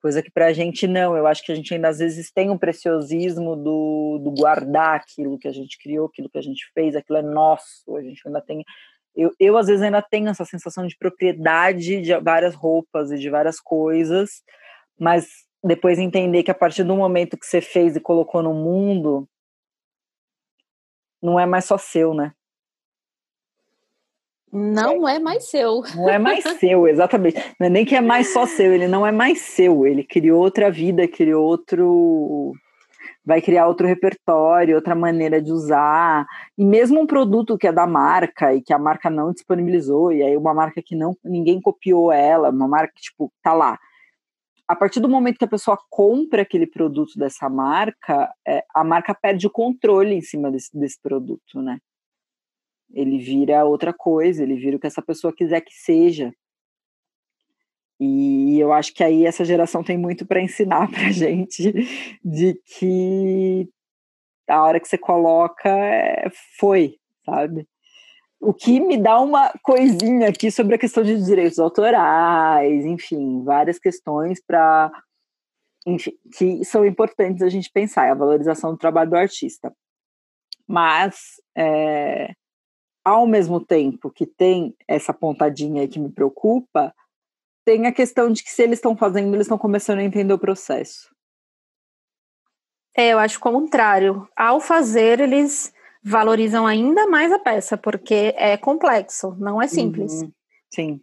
Coisa que para a gente não, eu acho que a gente ainda às vezes tem um preciosismo do, do guardar aquilo que a gente criou, aquilo que a gente fez, aquilo é nosso, a gente ainda tem. Eu, eu às vezes ainda tenho essa sensação de propriedade de várias roupas e de várias coisas, mas depois entender que a partir do momento que você fez e colocou no mundo, não é mais só seu, né? Não é mais seu. Não é mais seu, exatamente. Não é nem que é mais só seu, ele não é mais seu. Ele criou outra vida, criou outro. Vai criar outro repertório, outra maneira de usar. E mesmo um produto que é da marca e que a marca não disponibilizou, e aí uma marca que não ninguém copiou ela, uma marca que, tipo, tá lá. A partir do momento que a pessoa compra aquele produto dessa marca, é, a marca perde o controle em cima desse, desse produto, né? Ele vira outra coisa, ele vira o que essa pessoa quiser que seja. E eu acho que aí essa geração tem muito para ensinar [LAUGHS] para gente de que a hora que você coloca é, foi, sabe? O que me dá uma coisinha aqui sobre a questão de direitos autorais, enfim, várias questões para que são importantes a gente pensar, é a valorização do trabalho do artista. Mas é, ao mesmo tempo que tem essa pontadinha aí que me preocupa, tem a questão de que se eles estão fazendo, eles estão começando a entender o processo. É, eu acho o contrário. Ao fazer, eles valorizam ainda mais a peça, porque é complexo, não é simples. Uhum, sim.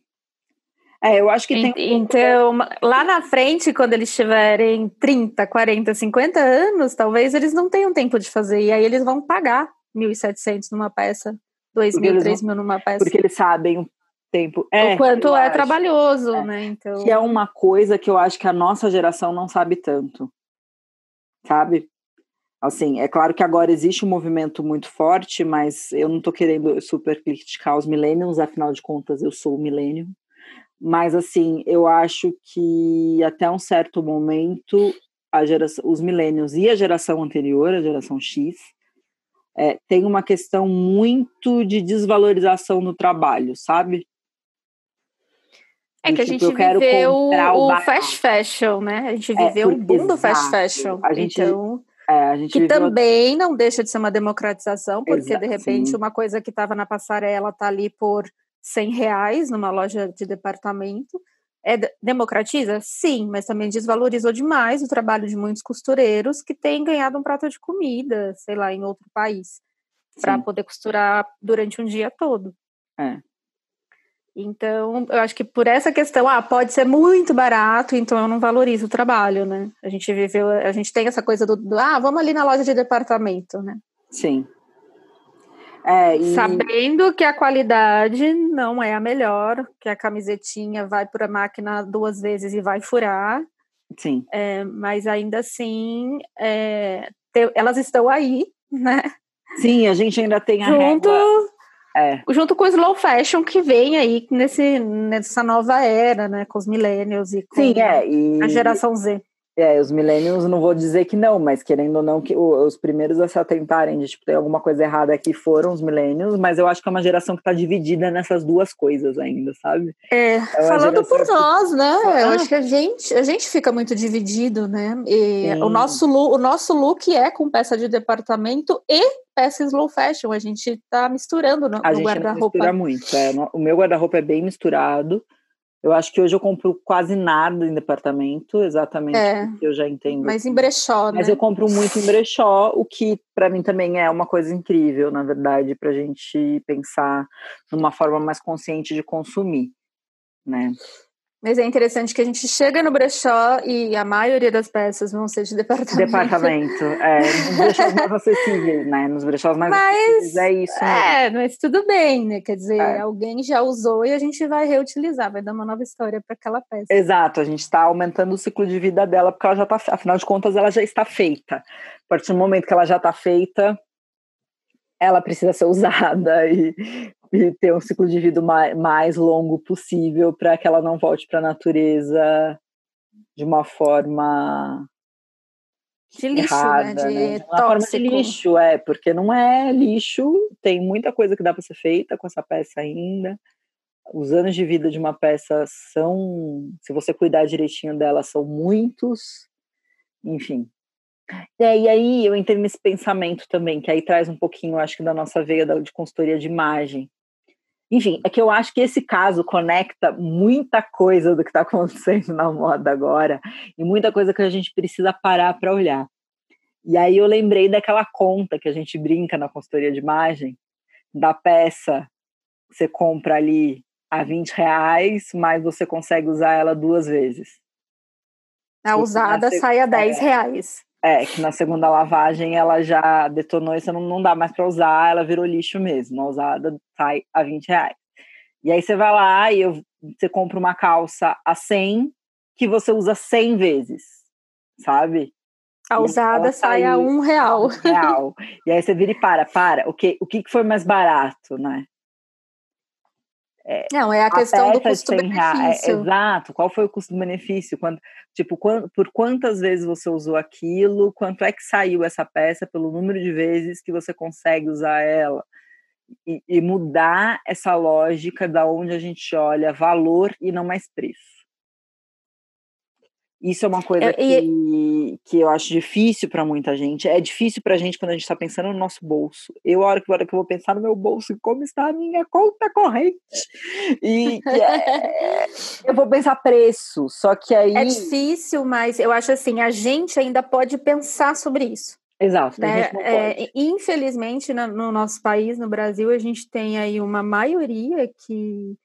É, eu acho que tem. Então, lá na frente, quando eles tiverem 30, 40, 50 anos, talvez eles não tenham tempo de fazer, e aí eles vão pagar 1.700 numa peça. 2 mil, 3 mil numa peça. Porque eles sabem o tempo. É, o quanto é acho. trabalhoso, é. né? Então... Que é uma coisa que eu acho que a nossa geração não sabe tanto. Sabe? Assim, é claro que agora existe um movimento muito forte, mas eu não tô querendo super criticar os millennials, afinal de contas eu sou o millennium. Mas assim, eu acho que até um certo momento a geração, os millennials e a geração anterior, a geração X, é, tem uma questão muito de desvalorização no trabalho, sabe? É que a tipo, gente viveu o, o fast fashion, né? A gente é, viveu é, o boom do fast fashion. A gente, então, é, a gente que viveu... também não deixa de ser uma democratização, porque Exato, de repente sim. uma coisa que estava na passarela tá ali por 100 reais numa loja de departamento é, democratiza? Sim, mas também desvalorizou demais o trabalho de muitos costureiros que têm ganhado um prato de comida, sei lá, em outro país, para poder costurar durante um dia todo. É. Então, eu acho que por essa questão, ah, pode ser muito barato, então eu não valorizo o trabalho, né? A gente viveu, a gente tem essa coisa do, do ah, vamos ali na loja de departamento, né? Sim. É, e... Sabendo que a qualidade não é a melhor, que a camisetinha vai para a máquina duas vezes e vai furar. Sim. É, mas ainda assim, é, te, elas estão aí, né? Sim, a gente ainda tem a junto, régua... é. junto com o slow fashion que vem aí nesse, nessa nova era, né? Com os millennials e com Sim, é, e... a geração Z. É, os millennials não vou dizer que não, mas querendo ou não, que os primeiros a se atentarem de tipo, tem alguma coisa errada aqui foram os millennials, mas eu acho que é uma geração que está dividida nessas duas coisas ainda, sabe? É, é falando por nós, que... né? Ah. Eu acho que a gente, a gente fica muito dividido, né? E o nosso, look, o nosso look é com peça de departamento e peça slow fashion, a gente tá misturando no, no guarda-roupa. mistura muito, é, o meu guarda-roupa é bem misturado, eu acho que hoje eu compro quase nada em departamento, exatamente é, eu já entendo. Mas em brechó, né? Mas eu compro muito em brechó, o que para mim também é uma coisa incrível, na verdade, para a gente pensar numa forma mais consciente de consumir, né? Mas é interessante que a gente chega no brechó e a maioria das peças vão ser de departamento. Departamento, é. Nos brechós mais [LAUGHS] acessíveis, né? Nos brechós mais mas, acessíveis é isso. É, mas tudo bem, né? Quer dizer, é. alguém já usou e a gente vai reutilizar, vai dar uma nova história para aquela peça. Exato, a gente está aumentando o ciclo de vida dela, porque ela já está, afinal de contas, ela já está feita. A partir do momento que ela já está feita, ela precisa ser [LAUGHS] usada e e ter um ciclo de vida mais, mais longo possível para que ela não volte para a natureza de uma forma de lixo, né? errada, né? De, de uma forma de lixo, é, porque não é lixo, tem muita coisa que dá para ser feita com essa peça ainda. os anos de vida de uma peça são, se você cuidar direitinho dela, são muitos, enfim. É, e aí eu entrei nesse pensamento também, que aí traz um pouquinho, acho que, da nossa veia de consultoria de imagem. Enfim, é que eu acho que esse caso conecta muita coisa do que está acontecendo na moda agora e muita coisa que a gente precisa parar para olhar. E aí eu lembrei daquela conta que a gente brinca na consultoria de imagem, da peça, você compra ali a 20 reais, mas você consegue usar ela duas vezes. A usada sai a 10 reais. É, que na segunda lavagem ela já detonou e você não, não dá mais para usar, ela virou lixo mesmo. A usada sai a 20 reais. E aí você vai lá e eu, você compra uma calça a 100 que você usa 100 vezes, sabe? A usada sai a um real. Um real. e aí você vira e para, para. O que, o que foi mais barato, né? É, não, é a, a questão do custo-benefício. É, exato, qual foi o custo-benefício? Tipo, quando, por quantas vezes você usou aquilo, quanto é que saiu essa peça pelo número de vezes que você consegue usar ela? E, e mudar essa lógica da onde a gente olha valor e não mais preço. Isso é uma coisa é, que, que eu acho difícil para muita gente. É difícil para a gente quando a gente está pensando no nosso bolso. Eu, a hora que, a hora que eu vou pensar no meu bolso, como está a minha conta corrente. E é, [LAUGHS] eu vou pensar preço. Só que aí. É difícil, mas eu acho assim: a gente ainda pode pensar sobre isso. Exato. Né? É, infelizmente, no nosso país, no Brasil, a gente tem aí uma maioria que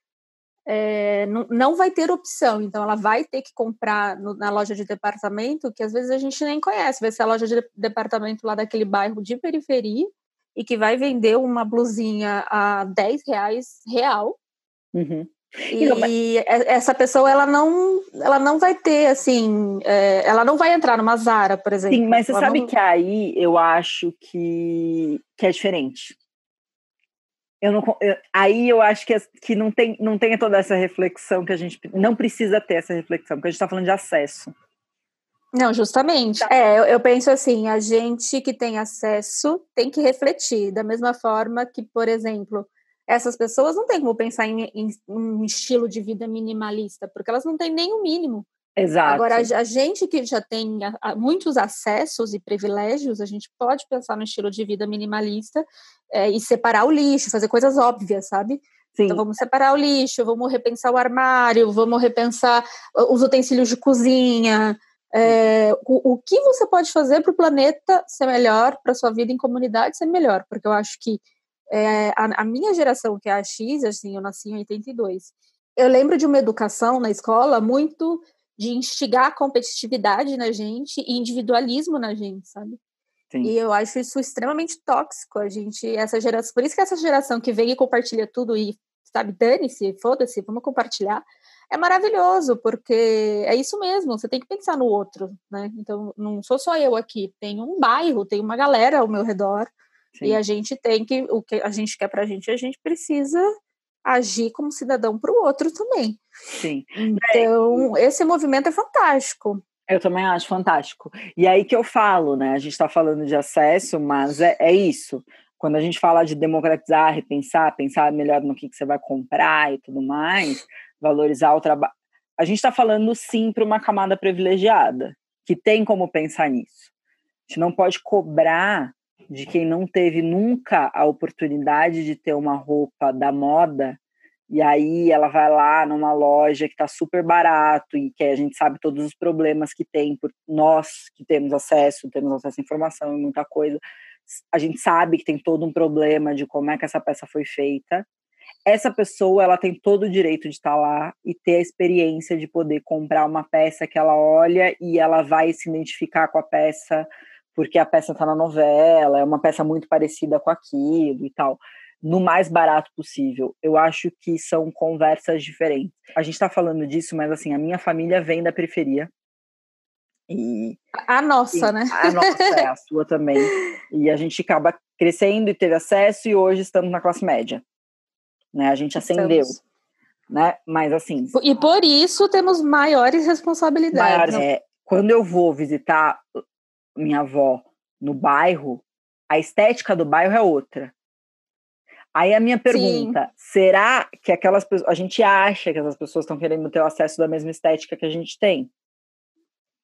é, não, não, vai ter opção, então ela vai ter que comprar no, na loja de departamento, que às vezes a gente nem conhece, vai ser a loja de departamento lá daquele bairro de periferia, e que vai vender uma blusinha a 10 reais real. Uhum. E, essa pessoa ela não ela não vai ter assim é, ela não vai entrar numa Zara por exemplo sim mas você ela sabe não... que aí eu acho que que é diferente eu não, eu, aí eu acho que, que não, tem, não tem toda essa reflexão que a gente não precisa ter essa reflexão, porque a gente está falando de acesso. Não, justamente. Tá. É, eu, eu, penso assim, a gente que tem acesso tem que refletir, da mesma forma que, por exemplo, essas pessoas não têm como pensar em, em, em um estilo de vida minimalista, porque elas não têm nem o mínimo. Exato. Agora, a, gente que já tem muitos acessos e privilégios, a gente pode pensar no estilo de vida minimalista é, e separar o lixo, fazer coisas óbvias, sabe? Sim. Então, vamos separar o lixo, vamos repensar o armário, vamos repensar os utensílios de cozinha. É, o, o que você pode fazer para o planeta ser melhor, para sua vida em comunidade ser melhor? Porque eu acho que é, a, a minha geração, que é a X, assim, eu nasci em 82, eu lembro de uma educação na escola muito de instigar a competitividade na gente e individualismo na gente, sabe? Sim. E eu acho isso extremamente tóxico. A gente, essa geração, por isso que essa geração que vem e compartilha tudo e, sabe, dane-se, foda-se, vamos compartilhar, é maravilhoso, porque é isso mesmo, você tem que pensar no outro, né? Então, não sou só eu aqui, tem um bairro, tem uma galera ao meu redor, Sim. e a gente tem que, o que a gente quer pra gente, a gente precisa agir como cidadão para o outro também. Sim. Então, é. esse movimento é fantástico. Eu também acho fantástico. E aí que eu falo, né? A gente está falando de acesso, mas é, é, isso. Quando a gente fala de democratizar, repensar, pensar melhor no que, que você vai comprar e tudo mais, valorizar o trabalho. A gente está falando sim para uma camada privilegiada, que tem como pensar nisso. A gente não pode cobrar de quem não teve nunca a oportunidade de ter uma roupa da moda e aí ela vai lá numa loja que está super barato e que a gente sabe todos os problemas que tem por nós que temos acesso, temos acesso à informação e muita coisa. A gente sabe que tem todo um problema de como é que essa peça foi feita. Essa pessoa, ela tem todo o direito de estar tá lá e ter a experiência de poder comprar uma peça que ela olha e ela vai se identificar com a peça porque a peça está na novela, é uma peça muito parecida com aquilo e tal, no mais barato possível. Eu acho que são conversas diferentes. A gente está falando disso, mas assim, a minha família vem da periferia. E, a nossa, e, né? A nossa, é, a sua também. [LAUGHS] E a gente acaba crescendo e teve acesso, e hoje estamos na classe média. Né? A gente ascendeu. Né? Mas assim. E por isso temos maiores responsabilidades. Maiores, é, quando eu vou visitar minha avó no bairro, a estética do bairro é outra. Aí a minha pergunta, Sim. será que aquelas pessoas, a gente acha que essas pessoas estão querendo ter o acesso da mesma estética que a gente tem?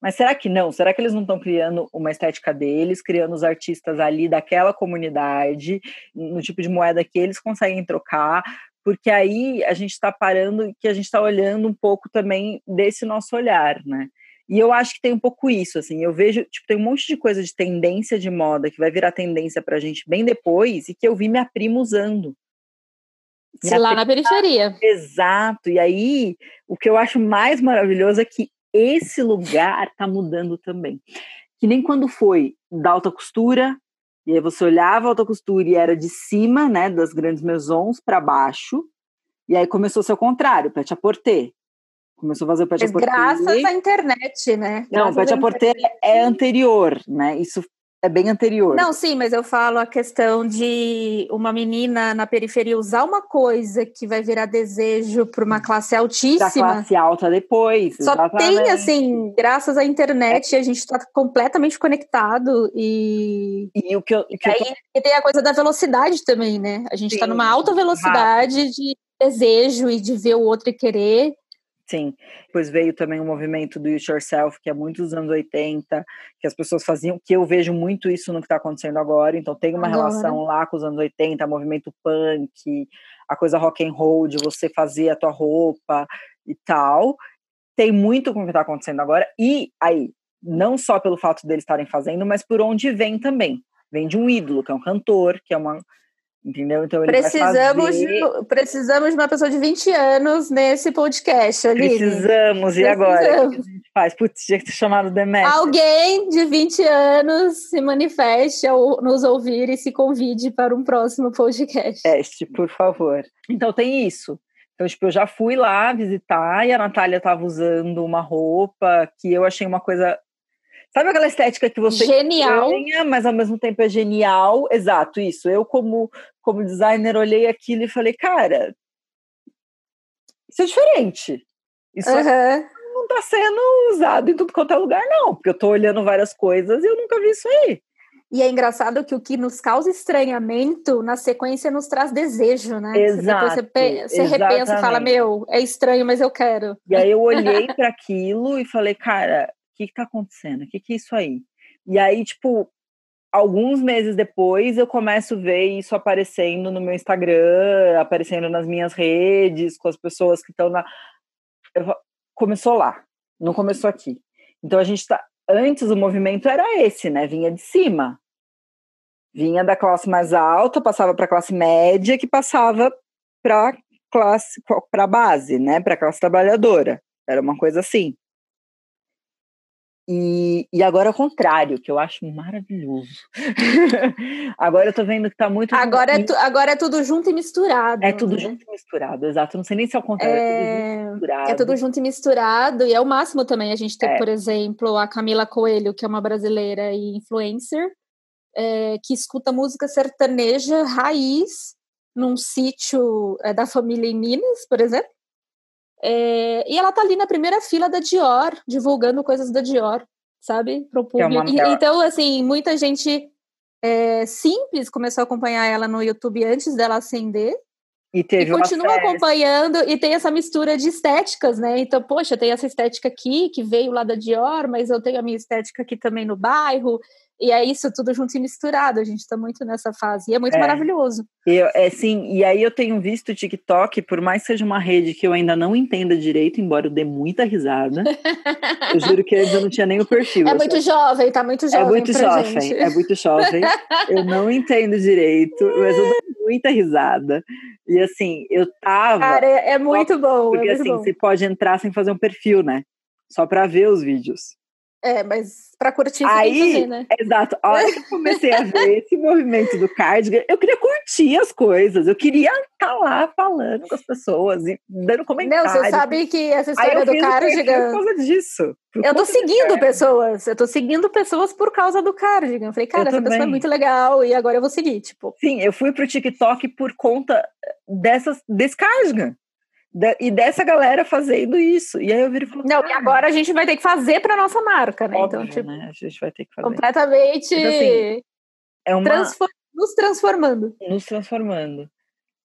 Mas será que não? Será que eles não estão criando uma estética deles, criando os artistas ali daquela comunidade, no tipo de moeda que eles conseguem trocar? Porque aí a gente está parando, que a gente está olhando um pouco também desse nosso olhar, né? E eu acho que tem um pouco isso, assim, eu vejo, tipo, tem um monte de coisa de tendência de moda que vai virar tendência pra gente bem depois e que eu vi minha prima usando. Minha lá prima, na periferia. Exato. E aí, o que eu acho mais maravilhoso é que esse lugar tá mudando também. Que nem quando foi da alta costura, e aí você olhava a alta costura e era de cima, né, das grandes maisons para baixo, e aí começou a ser o contrário, para te aporter. Começou a fazer o Pet Mas graças à internet, né? Não, o Pet a é anterior, né? Isso é bem anterior. Não, sim, mas eu falo a questão de uma menina na periferia usar uma coisa que vai virar desejo para uma classe altíssima. Da classe alta depois. Só exatamente. tem, assim, graças à internet, é. a gente está completamente conectado e. E o que eu. O que aí, eu tô... tem a coisa da velocidade também, né? A gente está numa alta velocidade rápido. de desejo e de ver o outro e querer. Sim, depois veio também o movimento do It Yourself, que é muito dos anos 80, que as pessoas faziam, que eu vejo muito isso no que está acontecendo agora, então tem uma agora. relação lá com os anos 80, movimento punk, a coisa rock and roll, de você fazer a tua roupa e tal, tem muito com o que está acontecendo agora, e aí, não só pelo fato deles estarem fazendo, mas por onde vem também, vem de um ídolo, que é um cantor, que é uma Entendeu? Então ele precisamos, fazer... de, precisamos de uma pessoa de 20 anos nesse podcast, ali. Precisamos, e agora? O que a gente faz? Putz, tinha que ter chamado Demetrio. Alguém de 20 anos se manifeste ao nos ouvir e se convide para um próximo podcast. Teste, por favor. Então tem isso. Então, tipo, eu já fui lá visitar e a Natália estava usando uma roupa que eu achei uma coisa Sabe aquela estética que você genial, ganha, mas ao mesmo tempo é genial? Exato, isso. Eu como como designer olhei aquilo e falei, cara, isso é diferente. Isso uhum. não está sendo usado em tudo quanto é lugar, não, porque eu estou olhando várias coisas e eu nunca vi isso aí. E é engraçado que o que nos causa estranhamento, na sequência, nos traz desejo, né? Exato, você, você repensa e fala, meu, é estranho, mas eu quero. E aí eu olhei para aquilo e falei, cara, que está acontecendo? O que, que é isso aí? E aí, tipo, alguns meses depois eu começo a ver isso aparecendo no meu Instagram, aparecendo nas minhas redes, com as pessoas que estão na. Eu... Começou lá, não começou aqui. Então a gente está. Antes o movimento era esse, né? Vinha de cima. Vinha da classe mais alta, passava para a classe média, que passava para classe para base, né? Para a classe trabalhadora. Era uma coisa assim. E, e agora é o contrário, que eu acho maravilhoso. [LAUGHS] agora eu tô vendo que tá muito. Agora é, tu, agora é tudo junto e misturado. É tudo né? junto e misturado, exato. Não sei nem se é o contrário. É, é, tudo junto é tudo junto e misturado. E é o máximo também a gente ter, é. por exemplo, a Camila Coelho, que é uma brasileira e influencer, é, que escuta música sertaneja raiz num sítio é, da família em Minas, por exemplo. É, e ela tá ali na primeira fila da Dior, divulgando coisas da Dior, sabe? Pro público. É uma... Então, assim, muita gente é, simples começou a acompanhar ela no YouTube antes dela acender. E, teve e continua acompanhando e tem essa mistura de estéticas, né? Então, poxa, tem essa estética aqui que veio lá da Dior, mas eu tenho a minha estética aqui também no bairro. E é isso, tudo junto e misturado. A gente está muito nessa fase. E é muito é. maravilhoso. Eu, é, sim, e aí eu tenho visto o TikTok, por mais que seja uma rede que eu ainda não entenda direito, embora eu dê muita risada. [LAUGHS] eu juro que eu não tinha nem o perfil. É muito jovem, tá muito jovem. É muito jovem, gente. é muito jovem. eu não entendo direito, mas eu dou muita risada. E assim, eu tava. Cara, é, é muito bom. Porque é assim, bom. você pode entrar sem fazer um perfil, né? Só para ver os vídeos. É, mas para curtir Aí, fazer, né? Exato. A hora que eu comecei a ver [LAUGHS] esse movimento do cardigan, eu queria curtir as coisas. Eu queria estar tá lá falando com as pessoas e dando comentários. Não, você sabe que essa história do cardigan. Por causa disso. Eu tô seguindo pessoas. Eu tô seguindo pessoas por causa do cardigan. Eu falei, cara, eu essa também. pessoa é muito legal e agora eu vou seguir. Tipo. Sim, eu fui pro TikTok por conta dessas, desse cardigan e dessa galera fazendo isso. E aí eu viro e falo, Não, e agora a gente vai ter que fazer para nossa marca, né? Óbvio, então, tipo, né? A gente vai ter que fazer. Completamente então, assim, é uma... Transform... nos transformando. Nos transformando.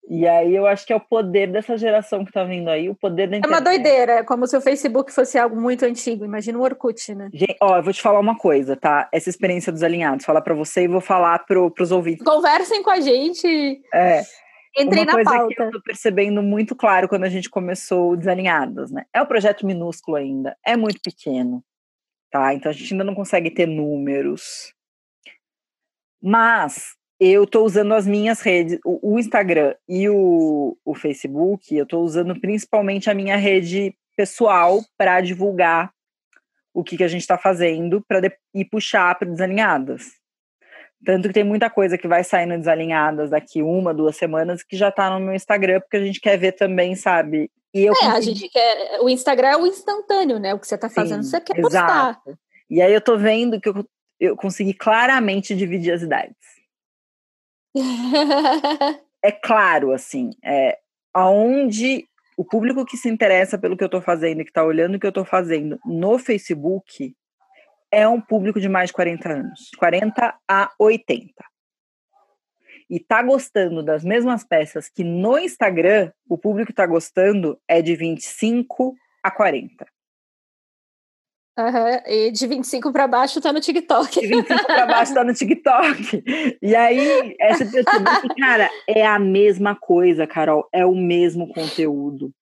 E aí eu acho que é o poder dessa geração que tá vindo aí, o poder da internet. É uma doideira, é como se o Facebook fosse algo muito antigo. Imagina o Orkut, né? Gente, ó, eu vou te falar uma coisa, tá? Essa experiência dos alinhados, falar para você e vou falar pro, pros ouvintes. Conversem com a gente. É. Entrei uma na coisa pauta. que eu tô percebendo muito claro quando a gente começou o Desalinhadas, né? É um projeto minúsculo ainda, é muito pequeno, tá? Então a gente ainda não consegue ter números. Mas eu tô usando as minhas redes, o, o Instagram e o, o Facebook, eu tô usando principalmente a minha rede pessoal para divulgar o que, que a gente está fazendo para e puxar para Desalinhadas. Tanto que tem muita coisa que vai saindo desalinhadas daqui uma, duas semanas que já tá no meu Instagram, porque a gente quer ver também, sabe? E eu é, consegui... a gente quer. O Instagram é o instantâneo, né? O que você tá fazendo, Sim, você quer postar. Exato. E aí eu tô vendo que eu, eu consegui claramente dividir as idades. [LAUGHS] é claro, assim, é, aonde o público que se interessa pelo que eu estou fazendo e que está olhando o que eu estou fazendo no Facebook é um público de mais de 40 anos, 40 a 80. E tá gostando das mesmas peças que no Instagram, o público tá gostando é de 25 a 40. Uhum. E de 25 para baixo tá no TikTok. De 25 para baixo tá no TikTok. E aí, essa pessoa, cara, é a mesma coisa, Carol, é o mesmo conteúdo.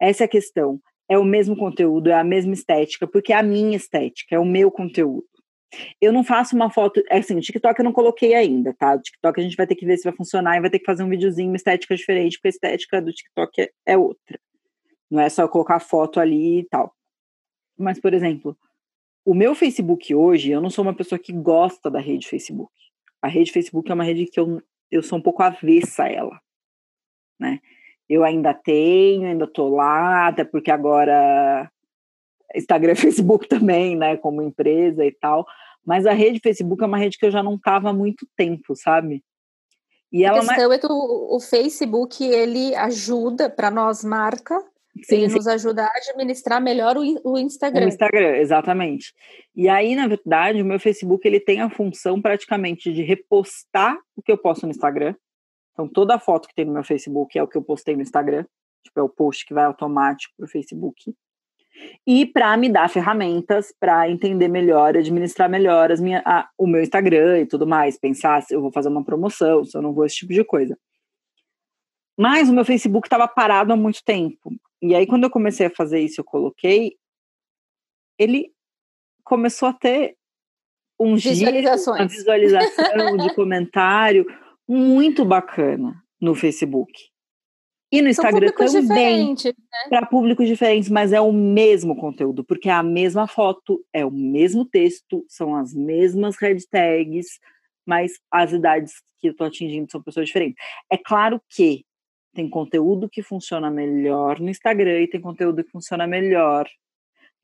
Essa é a questão. É o mesmo conteúdo, é a mesma estética, porque é a minha estética, é o meu conteúdo. Eu não faço uma foto, é assim, o TikTok eu não coloquei ainda, tá? O TikTok a gente vai ter que ver se vai funcionar e vai ter que fazer um videozinho, uma estética diferente, porque a estética do TikTok é, é outra. Não é só colocar foto ali e tal. Mas, por exemplo, o meu Facebook hoje, eu não sou uma pessoa que gosta da rede Facebook. A rede Facebook é uma rede que eu, eu sou um pouco avessa a ela, né? Eu ainda tenho, ainda tô lá, até porque agora Instagram [LAUGHS] e Facebook também, né, como empresa e tal. Mas a rede Facebook é uma rede que eu já não tava há muito tempo, sabe? E ela a questão é que o, o Facebook ele ajuda para nós marca Sim, ele sim. nos ajuda a administrar melhor o, o Instagram. O Instagram, exatamente. E aí, na verdade, o meu Facebook ele tem a função praticamente de repostar o que eu posto no Instagram. Então, toda a foto que tem no meu Facebook é o que eu postei no Instagram. Tipo, é o post que vai automático para o Facebook. E para me dar ferramentas para entender melhor, administrar melhor as minha, a, o meu Instagram e tudo mais. Pensar se eu vou fazer uma promoção, se eu não vou, esse tipo de coisa. Mas o meu Facebook estava parado há muito tempo. E aí, quando eu comecei a fazer isso, eu coloquei, ele começou a ter um visualizações. Giro, uma visualização de [LAUGHS] comentário muito bacana no Facebook. E no Instagram também, né? para públicos diferentes, mas é o mesmo conteúdo, porque é a mesma foto, é o mesmo texto, são as mesmas hashtags, mas as idades que eu estou atingindo são pessoas diferentes. É claro que tem conteúdo que funciona melhor no Instagram e tem conteúdo que funciona melhor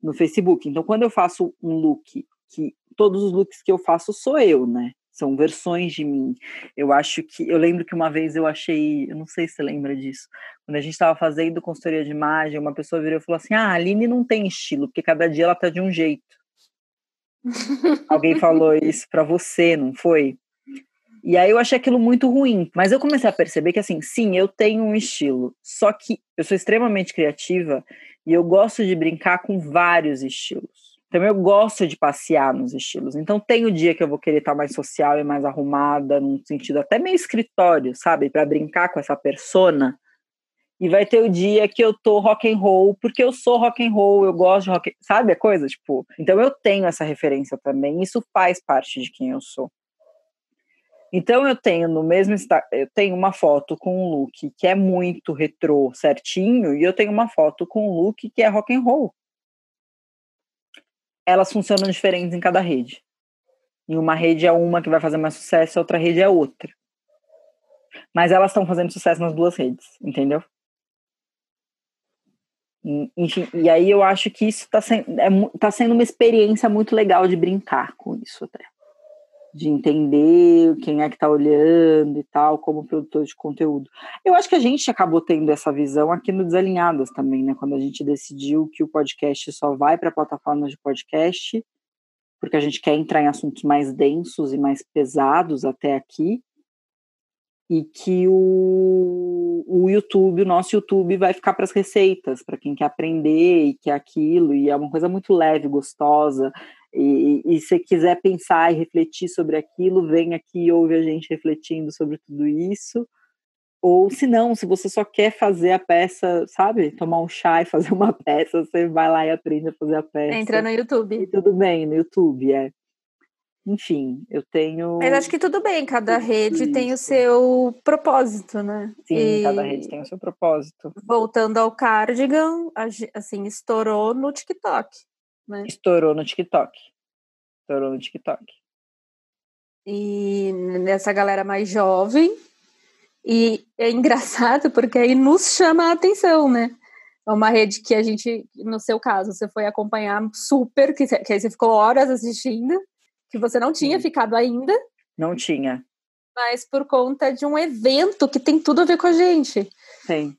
no Facebook. Então, quando eu faço um look, que todos os looks que eu faço sou eu, né? São versões de mim. Eu acho que. Eu lembro que uma vez eu achei. Eu não sei se você lembra disso. Quando a gente estava fazendo consultoria de imagem, uma pessoa virou e falou assim: Ah, a Aline não tem estilo, porque cada dia ela tá de um jeito. Alguém falou [LAUGHS] isso para você, não foi? E aí eu achei aquilo muito ruim. Mas eu comecei a perceber que, assim, sim, eu tenho um estilo. Só que eu sou extremamente criativa e eu gosto de brincar com vários estilos. Então eu gosto de passear nos estilos. Então tem o dia que eu vou querer estar mais social e mais arrumada, num sentido até meio escritório, sabe? para brincar com essa persona. E vai ter o dia que eu tô rock and roll, porque eu sou rock and roll, eu gosto de rock, sabe a coisa, tipo. Então eu tenho essa referência também, isso faz parte de quem eu sou. Então eu tenho no mesmo eu tenho uma foto com um look que é muito retrô, certinho, e eu tenho uma foto com um look que é rock and roll. Elas funcionam diferentes em cada rede. Em uma rede é uma que vai fazer mais sucesso, outra rede é outra. Mas elas estão fazendo sucesso nas duas redes, entendeu? Enfim, e aí eu acho que isso está sendo, é, tá sendo uma experiência muito legal de brincar com isso até de entender quem é que está olhando e tal, como produtor de conteúdo. Eu acho que a gente acabou tendo essa visão aqui no Desalinhadas também, né? Quando a gente decidiu que o podcast só vai para plataformas de podcast, porque a gente quer entrar em assuntos mais densos e mais pesados até aqui, e que o YouTube, o nosso YouTube vai ficar para as receitas, para quem quer aprender e quer aquilo, e é uma coisa muito leve, gostosa. E, e se quiser pensar e refletir sobre aquilo, vem aqui e ouve a gente refletindo sobre tudo isso. Ou se não, se você só quer fazer a peça, sabe? Tomar um chá e fazer uma [LAUGHS] peça, você vai lá e aprende a fazer a peça. Entra no YouTube. E tudo bem, no YouTube, é. Enfim, eu tenho. Mas acho que tudo bem, cada rede tem o seu propósito, né? Sim, e... cada rede tem o seu propósito. Voltando ao cardigan, assim, estourou no TikTok. Né? Estourou no TikTok. Estourou no TikTok. E nessa galera mais jovem. E é engraçado porque aí nos chama a atenção, né? É uma rede que a gente, no seu caso, você foi acompanhar super, que, que aí você ficou horas assistindo que você não tinha Sim. ficado ainda. Não tinha. Mas por conta de um evento que tem tudo a ver com a gente. Tem.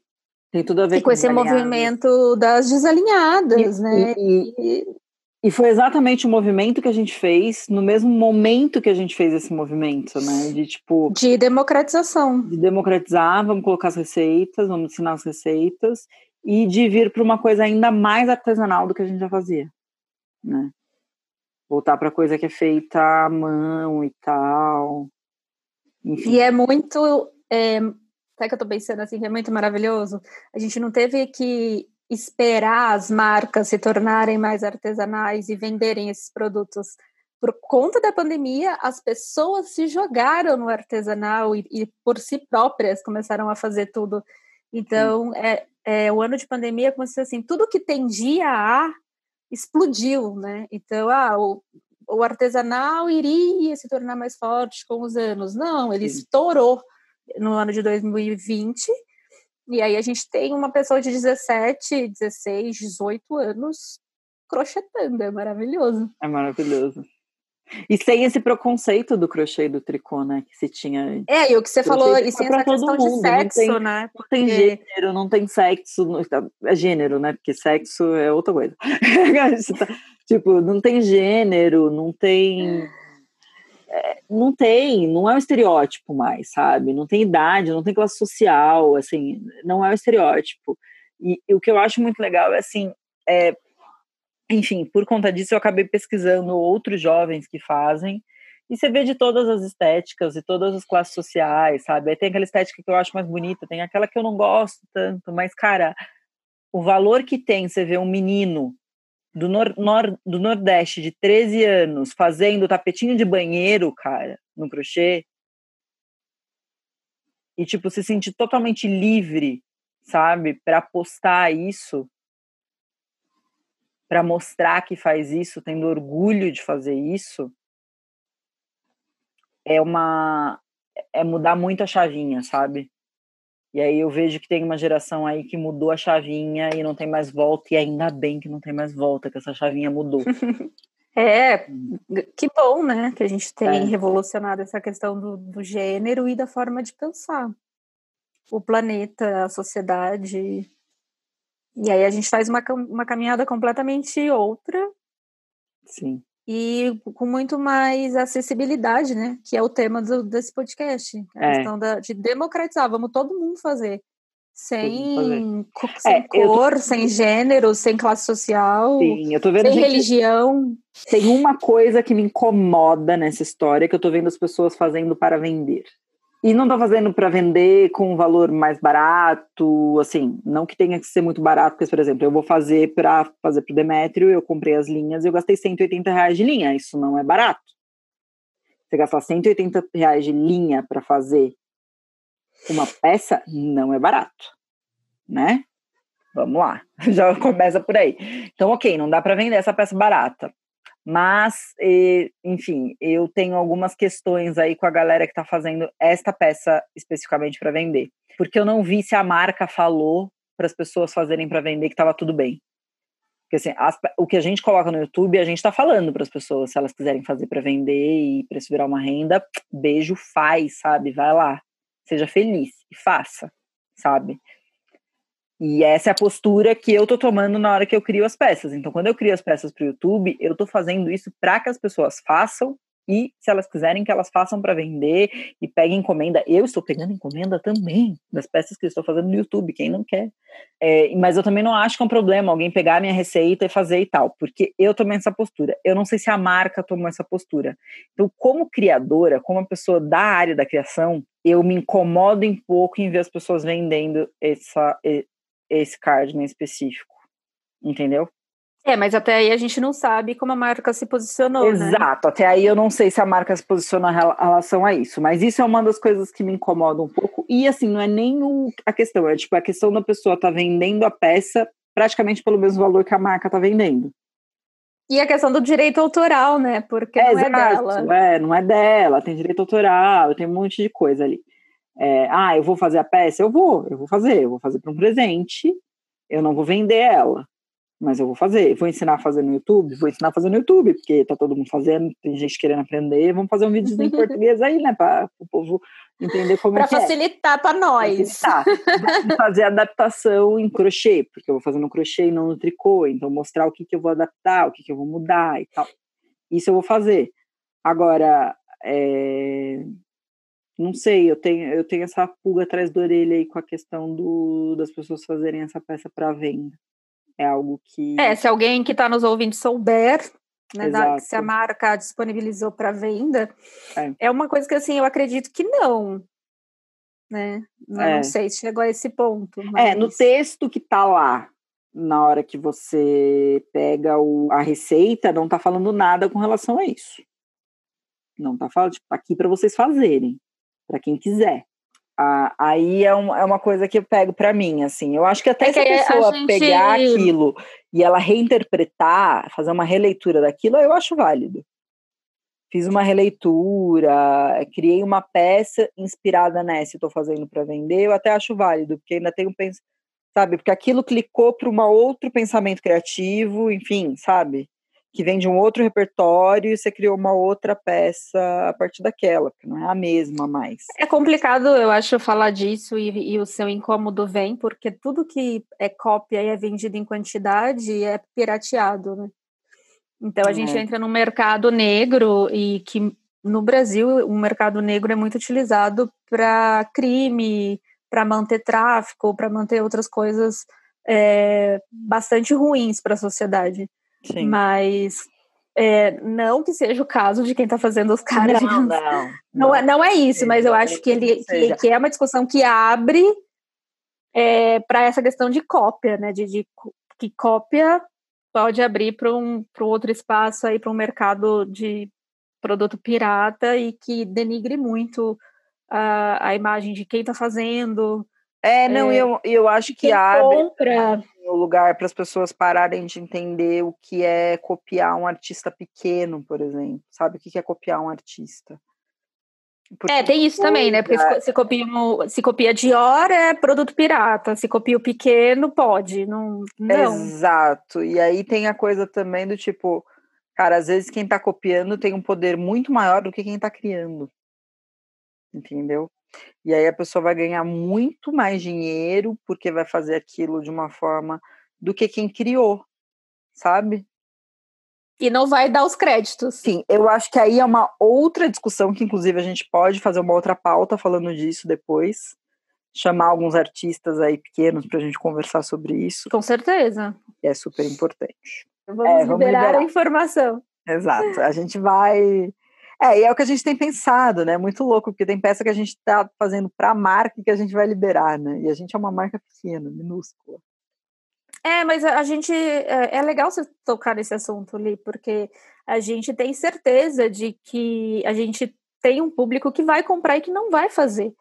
Tem tudo a ver e com, com esse movimento das desalinhadas, e, né? E, e, foi exatamente o movimento que a gente fez no mesmo momento que a gente fez esse movimento, né? De tipo. De democratização. De democratizar, vamos colocar as receitas, vamos ensinar as receitas, e de vir para uma coisa ainda mais artesanal do que a gente já fazia, né? voltar para coisa que é feita à mão e tal. Enfim. E é muito. É, sabe que eu tô pensando assim, que é muito maravilhoso? A gente não teve que esperar as marcas se tornarem mais artesanais e venderem esses produtos. Por conta da pandemia, as pessoas se jogaram no artesanal e, e por si próprias começaram a fazer tudo. Então, é, é, o ano de pandemia, se assim, tudo que tendia a explodiu, né? Então, ah, o, o artesanal iria se tornar mais forte com os anos. Não, ele Sim. estourou no ano de 2020. E aí a gente tem uma pessoa de 17, 16, 18 anos crochetando, é maravilhoso. É maravilhoso. E sem esse preconceito do crochê e do tricô, né? Que se tinha. É, e o que você falou, e sem essa questão mundo, de sexo, não tem, né? Porque... Não tem gênero, não tem sexo. É gênero, né? Porque sexo é outra coisa. Tá, [LAUGHS] tipo, não tem gênero, não tem. É, não tem, não é um estereótipo mais, sabe? Não tem idade, não tem classe social, assim, não é um estereótipo. E, e o que eu acho muito legal é assim, é, enfim, por conta disso eu acabei pesquisando outros jovens que fazem, e você vê de todas as estéticas e todas as classes sociais, sabe? Aí tem aquela estética que eu acho mais bonita, tem aquela que eu não gosto tanto, mas, cara, o valor que tem você ver um menino do, nor, nor, do Nordeste de 13 anos fazendo tapetinho de banheiro, cara, no crochê, e, tipo, se sentir totalmente livre, sabe, para postar isso, para mostrar que faz isso, tendo orgulho de fazer isso, é uma é mudar muito a chavinha, sabe? E aí eu vejo que tem uma geração aí que mudou a chavinha e não tem mais volta, e ainda bem que não tem mais volta, que essa chavinha mudou. [LAUGHS] é, que bom, né? Que a gente tem é. revolucionado essa questão do, do gênero e da forma de pensar. O planeta, a sociedade, e aí a gente faz uma, uma caminhada completamente outra. Sim. E com muito mais acessibilidade, né? Que é o tema do, desse podcast. A é. questão da, de democratizar. Vamos todo mundo fazer. Sem, fazer. sem é, cor, tô... sem gênero, sem classe social, Sim, eu tô vendo sem gente... religião. Tem uma coisa que me incomoda nessa história que eu tô vendo as pessoas fazendo para vender. E não estou fazendo para vender com um valor mais barato, assim, não que tenha que ser muito barato, porque, por exemplo, eu vou fazer para fazer para o Demétrio, eu comprei as linhas e eu gastei 180 reais de linha, isso não é barato. Você gastar 180 reais de linha para fazer uma peça não é barato, né? Vamos lá, [LAUGHS] já começa por aí. Então, ok, não dá para vender essa peça barata. Mas, enfim, eu tenho algumas questões aí com a galera que está fazendo esta peça especificamente para vender. Porque eu não vi se a marca falou para as pessoas fazerem para vender que estava tudo bem. Porque assim, as, o que a gente coloca no YouTube, a gente está falando para as pessoas, se elas quiserem fazer para vender e para isso virar uma renda, beijo, faz, sabe? Vai lá. Seja feliz e faça, sabe? E essa é a postura que eu tô tomando na hora que eu crio as peças. Então, quando eu crio as peças para o YouTube, eu tô fazendo isso para que as pessoas façam E se elas quiserem que elas façam para vender e peguem encomenda, eu estou pegando encomenda também das peças que eu estou fazendo no YouTube, quem não quer. É, mas eu também não acho que é um problema alguém pegar a minha receita e fazer e tal, porque eu tomei essa postura. Eu não sei se a marca tomou essa postura. Então, como criadora, como pessoa da área da criação, eu me incomodo um pouco em ver as pessoas vendendo essa, esse card em específico. Entendeu? É, mas até aí a gente não sabe como a marca se posicionou. Né? Exato, né? até aí eu não sei se a marca se posiciona em relação a isso, mas isso é uma das coisas que me incomoda um pouco. E assim, não é nem o, a questão, é tipo a questão da pessoa tá vendendo a peça praticamente pelo mesmo valor que a marca tá vendendo. E a questão do direito autoral, né? Porque é, não é dela. É, não é dela, tem direito autoral, tem um monte de coisa ali. É, ah, eu vou fazer a peça? Eu vou, eu vou fazer, eu vou fazer para um presente, eu não vou vender ela mas eu vou fazer. Vou ensinar a fazer no YouTube? Vou ensinar a fazer no YouTube, porque tá todo mundo fazendo, tem gente querendo aprender. Vamos fazer um vídeo em [LAUGHS] português aí, né, para o povo entender como é. Para facilitar para nós. Facilitar. fazer adaptação em crochê, porque eu vou fazer no crochê e não no tricô, então mostrar o que, que eu vou adaptar, o que, que eu vou mudar e tal. Isso eu vou fazer. Agora, é... não sei, eu tenho, eu tenho essa pulga atrás da orelha aí com a questão do, das pessoas fazerem essa peça para venda. É algo que. É, se alguém que está nos ouvindo souber, né, da, se a marca disponibilizou para venda, é. é. uma coisa que assim eu acredito que não. Né? Não, é. não sei se chegou a esse ponto. Mas... É, no texto que está lá, na hora que você pega o, a receita, não está falando nada com relação a isso. Não está falando, tipo, tá aqui para vocês fazerem, para quem quiser. Ah, aí é, um, é, uma coisa que eu pego para mim, assim. Eu acho que até é se a pessoa a gente... pegar aquilo e ela reinterpretar, fazer uma releitura daquilo, eu acho válido. Fiz uma releitura, criei uma peça inspirada nessa, estou fazendo para vender, eu até acho válido, porque ainda tenho penso, sabe, porque aquilo clicou para um outro pensamento criativo, enfim, sabe? Que vem de um outro repertório e você criou uma outra peça a partir daquela, porque não é a mesma mais. É complicado, eu acho, falar disso e, e o seu incômodo vem, porque tudo que é cópia e é vendido em quantidade é pirateado, né? Então a é. gente entra no mercado negro e que no Brasil o mercado negro é muito utilizado para crime, para manter tráfico, para manter outras coisas é, bastante ruins para a sociedade. Sim. Mas é, não que seja o caso de quem está fazendo os caras. Não, não, [LAUGHS] não, não, é, não é isso, mas eu acho que ele que, que, é uma discussão que abre é, para essa questão de cópia, né? De, de que cópia pode abrir para um outro espaço aí para um mercado de produto pirata e que denigre muito a, a imagem de quem está fazendo. É, não, é, eu, eu acho que abre. Compra o lugar para as pessoas pararem de entender o que é copiar um artista pequeno, por exemplo. Sabe o que é copiar um artista? Porque é, tem isso também, né? Porque se, copia, se copia Dior é produto pirata, se copia o pequeno, pode. Não, não. Exato. E aí tem a coisa também do tipo, cara, às vezes quem está copiando tem um poder muito maior do que quem está criando. Entendeu? E aí a pessoa vai ganhar muito mais dinheiro porque vai fazer aquilo de uma forma do que quem criou, sabe? E não vai dar os créditos. Sim, eu acho que aí é uma outra discussão que, inclusive, a gente pode fazer uma outra pauta falando disso depois. Chamar alguns artistas aí pequenos para a gente conversar sobre isso. Com certeza. é super importante. Vamos, é, vamos liberar, liberar a informação. Exato. A gente vai é, e é o que a gente tem pensado, né? Muito louco, porque tem peça que a gente está fazendo para a marca que a gente vai liberar, né? E a gente é uma marca pequena, minúscula. É, mas a gente. É, é legal você tocar nesse assunto, ali, porque a gente tem certeza de que a gente tem um público que vai comprar e que não vai fazer.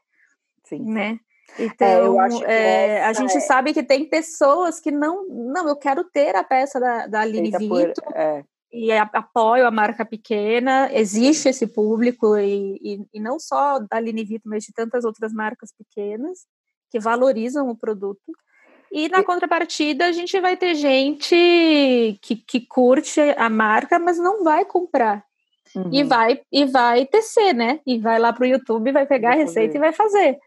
Sim. Né? Então, é, a gente é... sabe que tem pessoas que não. Não, eu quero ter a peça da, da Aline Vito. Por, é e apoio a marca pequena, existe esse público, e, e, e não só da Linivito, mas de tantas outras marcas pequenas que valorizam o produto. E na contrapartida, a gente vai ter gente que, que curte a marca, mas não vai comprar. Uhum. E vai e vai tecer, né? E vai lá para o YouTube, vai pegar vai a receita e vai fazer.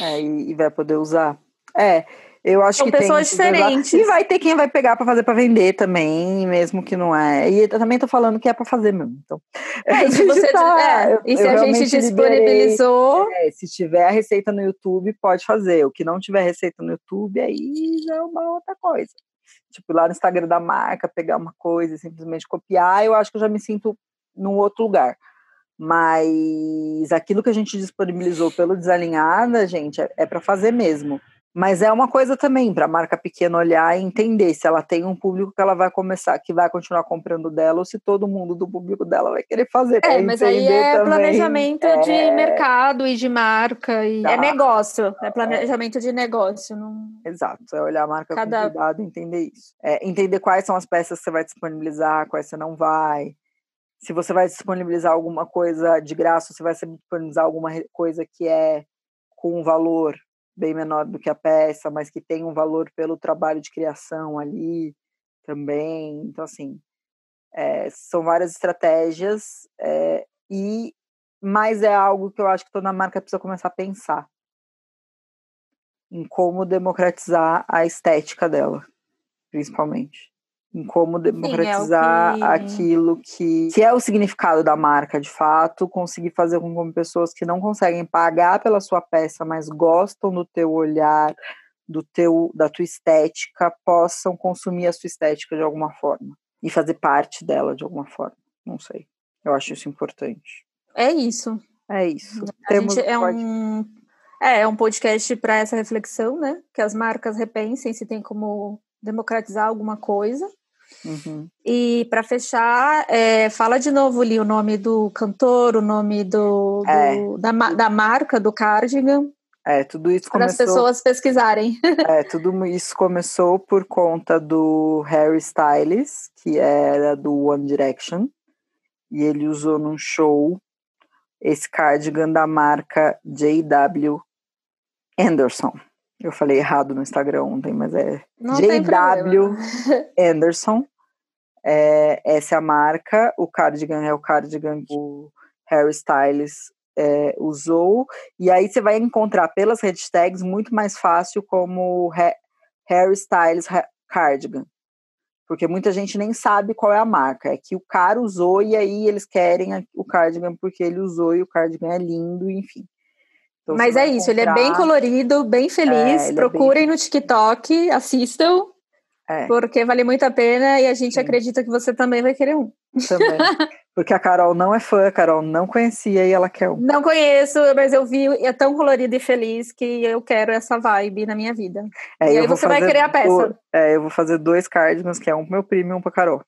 É, e, e vai poder usar. É, Eu acho São que pessoas tem diferentes. E vai ter quem vai pegar para fazer para vender também, mesmo que não é. E eu também tô falando que é para fazer mesmo. Então, é, [LAUGHS] e se, você, tá, é, e se a gente disponibilizou. Liberei, é, se tiver a receita no YouTube, pode fazer. O que não tiver receita no YouTube, aí já é uma outra coisa. Tipo, lá no Instagram da marca, pegar uma coisa e simplesmente copiar, eu acho que eu já me sinto num outro lugar. Mas aquilo que a gente disponibilizou pelo Desalinhada, gente, é, é para fazer mesmo. Mas é uma coisa também para a marca pequena olhar e entender se ela tem um público que ela vai começar, que vai continuar comprando dela, ou se todo mundo do público dela vai querer fazer. É, mas aí é também. planejamento é... de mercado e de marca. E tá. É negócio, é planejamento de negócio. Não... Exato, é olhar a marca Cada... com cuidado e entender isso. É, entender quais são as peças que você vai disponibilizar, quais você não vai. Se você vai disponibilizar alguma coisa de graça, você vai disponibilizar alguma coisa que é com um valor bem menor do que a peça, mas que tem um valor pelo trabalho de criação ali também. Então, assim, é, são várias estratégias é, e mas é algo que eu acho que toda marca precisa começar a pensar em como democratizar a estética dela, principalmente em como democratizar Sim, é que... aquilo que, que é o significado da marca de fato, conseguir fazer com que pessoas que não conseguem pagar pela sua peça, mas gostam do teu olhar, do teu da tua estética, possam consumir a sua estética de alguma forma e fazer parte dela de alguma forma. Não sei. Eu acho isso importante. É isso. É isso. A Temos gente é pode... um é, é um podcast para essa reflexão, né? Que as marcas repensem se tem como democratizar alguma coisa. Uhum. E para fechar, é, fala de novo ali o nome do cantor, o nome do, é. do da, da marca do cardigan. É, tudo isso começou. Para as pessoas pesquisarem. é, tudo isso começou por conta do Harry Styles, que era do One Direction, e ele usou num show esse cardigan da marca JW Anderson. Eu falei errado no Instagram ontem, mas é JW [LAUGHS] Anderson. É, essa é a marca. O cardigan é o cardigan que o Harry Styles é, usou. E aí você vai encontrar pelas hashtags muito mais fácil como Harry Styles cardigan. Porque muita gente nem sabe qual é a marca. É que o cara usou e aí eles querem o cardigan porque ele usou e o cardigan é lindo, enfim. Então, Mas é isso, ele é bem colorido, bem feliz. É, Procurem é bem... no TikTok, assistam, é. porque vale muito a pena e a gente Sim. acredita que você também vai querer um. Também. [LAUGHS] Porque a Carol não é fã, a Carol não conhecia e ela quer um. Não conheço, mas eu vi, é tão colorido e feliz que eu quero essa vibe na minha vida. É, e aí você vai querer a peça. Do, é, eu vou fazer dois cardigans, que é um pro meu primo e um pra Carol.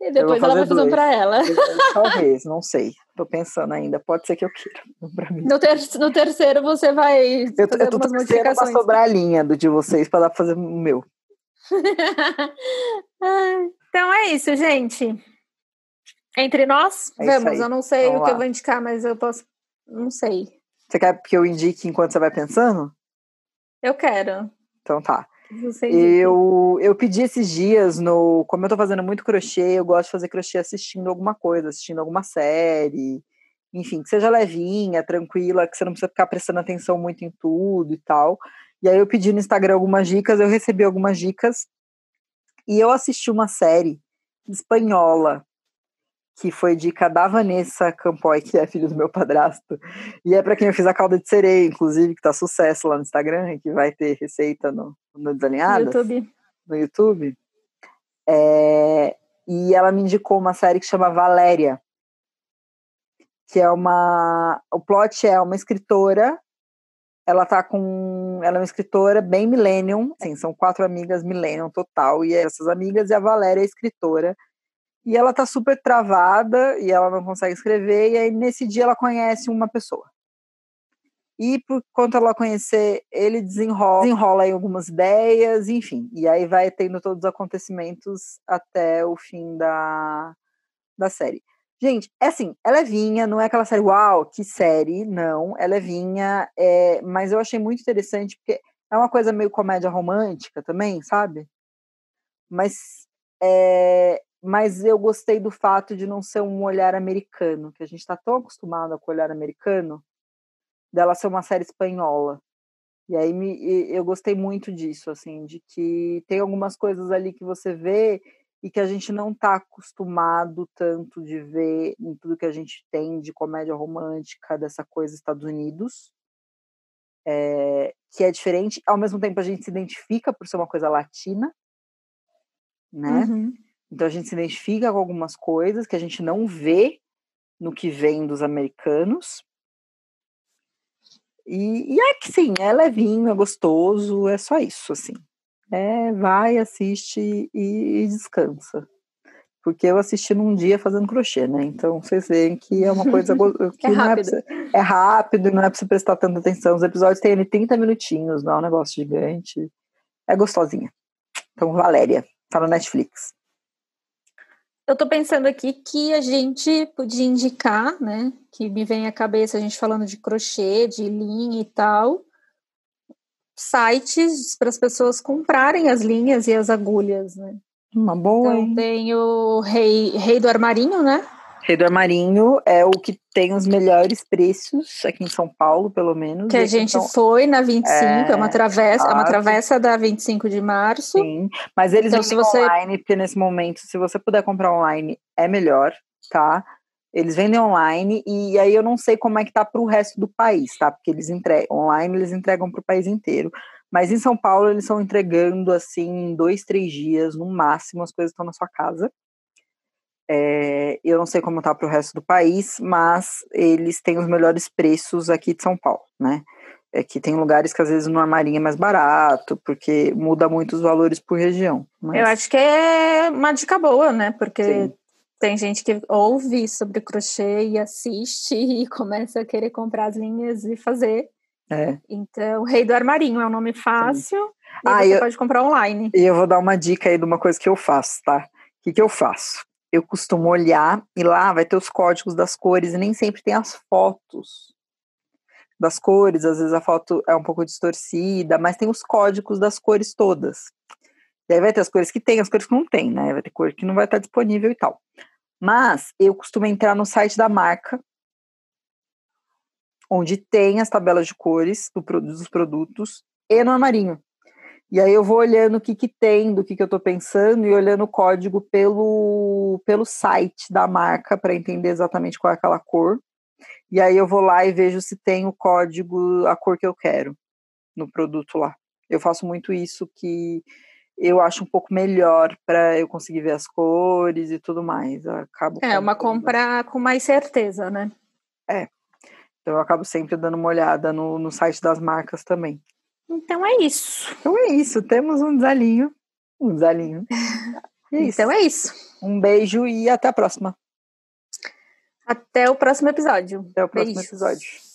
E depois ela vai fazer um pra ela. Talvez, [LAUGHS] não sei. Tô pensando ainda. Pode ser que eu queira. [LAUGHS] No, ter no terceiro você vai. Eu, eu tô modificações. uma sobralinha do de vocês para dar pra fazer o meu. [LAUGHS] então é isso, gente. Entre nós, é vamos. Eu não sei vamos o que lá. eu vou indicar, mas eu posso. Não sei. Você quer que eu indique enquanto você vai pensando? Eu quero. Então tá. Eu, eu pedi esses dias no. Como eu tô fazendo muito crochê, eu gosto de fazer crochê assistindo alguma coisa, assistindo alguma série. Enfim, que seja levinha, tranquila, que você não precisa ficar prestando atenção muito em tudo e tal. E aí eu pedi no Instagram algumas dicas, eu recebi algumas dicas. E eu assisti uma série espanhola que foi dica da Vanessa Campoy, que é filho do meu padrasto. E é para quem eu fiz a calda de sereia, inclusive, que tá sucesso lá no Instagram, que vai ter receita no, no Desalinhadas. No YouTube. No YouTube. É, e ela me indicou uma série que chama Valéria, que é uma... O plot é uma escritora, ela tá com... Ela é uma escritora bem millennium, assim, são quatro amigas millennium total, e essas amigas, e a Valéria é escritora, e ela tá super travada e ela não consegue escrever, e aí nesse dia ela conhece uma pessoa. E por conta ela conhecer, ele desenrola, desenrola aí algumas ideias, enfim. E aí vai tendo todos os acontecimentos até o fim da, da série. Gente, é assim, ela é vinha, não é aquela série, uau, que série, não, ela é vinha, é, mas eu achei muito interessante porque é uma coisa meio comédia romântica também, sabe? Mas é, mas eu gostei do fato de não ser um olhar americano, que a gente está tão acostumado com o olhar americano, dela ser uma série espanhola. E aí me, eu gostei muito disso, assim, de que tem algumas coisas ali que você vê e que a gente não está acostumado tanto de ver em tudo que a gente tem de comédia romântica, dessa coisa Estados Unidos, é, que é diferente. Ao mesmo tempo, a gente se identifica por ser uma coisa latina, né? Uhum. Então a gente se identifica com algumas coisas que a gente não vê no que vem dos americanos. E, e é que sim, é levinho, é gostoso, é só isso, assim. É, vai, assiste e, e descansa. Porque eu assisti num dia fazendo crochê, né? Então vocês veem que é uma coisa [LAUGHS] que é não rápido. é, pra, é rápido, não é pra você prestar tanta atenção. Os episódios têm 30 minutinhos, não é um negócio gigante. É gostosinha. Então, Valéria, tá no Netflix. Eu tô pensando aqui que a gente podia indicar, né? Que me vem à cabeça a gente falando de crochê, de linha e tal, sites para as pessoas comprarem as linhas e as agulhas, né? Uma boa. Então tem o Rei, Rei do Armarinho, né? Rei do Armarinho é o que tem os melhores preços aqui em São Paulo, pelo menos. Que a gente foi na 25, é, é uma travessa, é uma travessa da 25 de março. Sim, mas eles então, vendem você... online, porque nesse momento, se você puder comprar online, é melhor, tá? Eles vendem online e aí eu não sei como é que tá para o resto do país, tá? Porque eles entregam online, eles entregam para o país inteiro. Mas em São Paulo eles estão entregando assim em dois, três dias no máximo as coisas estão na sua casa. É, eu não sei como tá para o resto do país, mas eles têm os melhores preços aqui de São Paulo, né? É que tem lugares que às vezes no armarinho é mais barato, porque muda muito os valores por região. Mas... Eu acho que é uma dica boa, né? Porque Sim. Tem gente que ouve sobre crochê e assiste [LAUGHS] e começa a querer comprar as linhas e fazer. É. Então, Rei do Armarinho é um nome fácil Sim. e ah, você eu, pode comprar online. E eu vou dar uma dica aí de uma coisa que eu faço, tá? O que, que eu faço? Eu costumo olhar e lá vai ter os códigos das cores e nem sempre tem as fotos das cores, às vezes a foto é um pouco distorcida, mas tem os códigos das cores todas. E aí vai ter as cores que tem, as cores que não tem, né? Vai ter cor que não vai estar disponível e tal. Mas eu costumo entrar no site da marca, onde tem as tabelas de cores do, dos produtos e no armarinho. E aí eu vou olhando o que, que tem, do que, que eu estou pensando, e olhando o código pelo, pelo site da marca para entender exatamente qual é aquela cor. E aí eu vou lá e vejo se tem o código, a cor que eu quero no produto lá. Eu faço muito isso que eu acho um pouco melhor para eu conseguir ver as cores e tudo mais. Eu acabo é uma compra com mais certeza, né? É. Então eu acabo sempre dando uma olhada no, no site das marcas também. Então é isso. Então é isso. Temos um desalinho. Um desalinho. [LAUGHS] É então é isso. Um beijo e até a próxima. Até o próximo episódio. Até o próximo Beijos. episódio.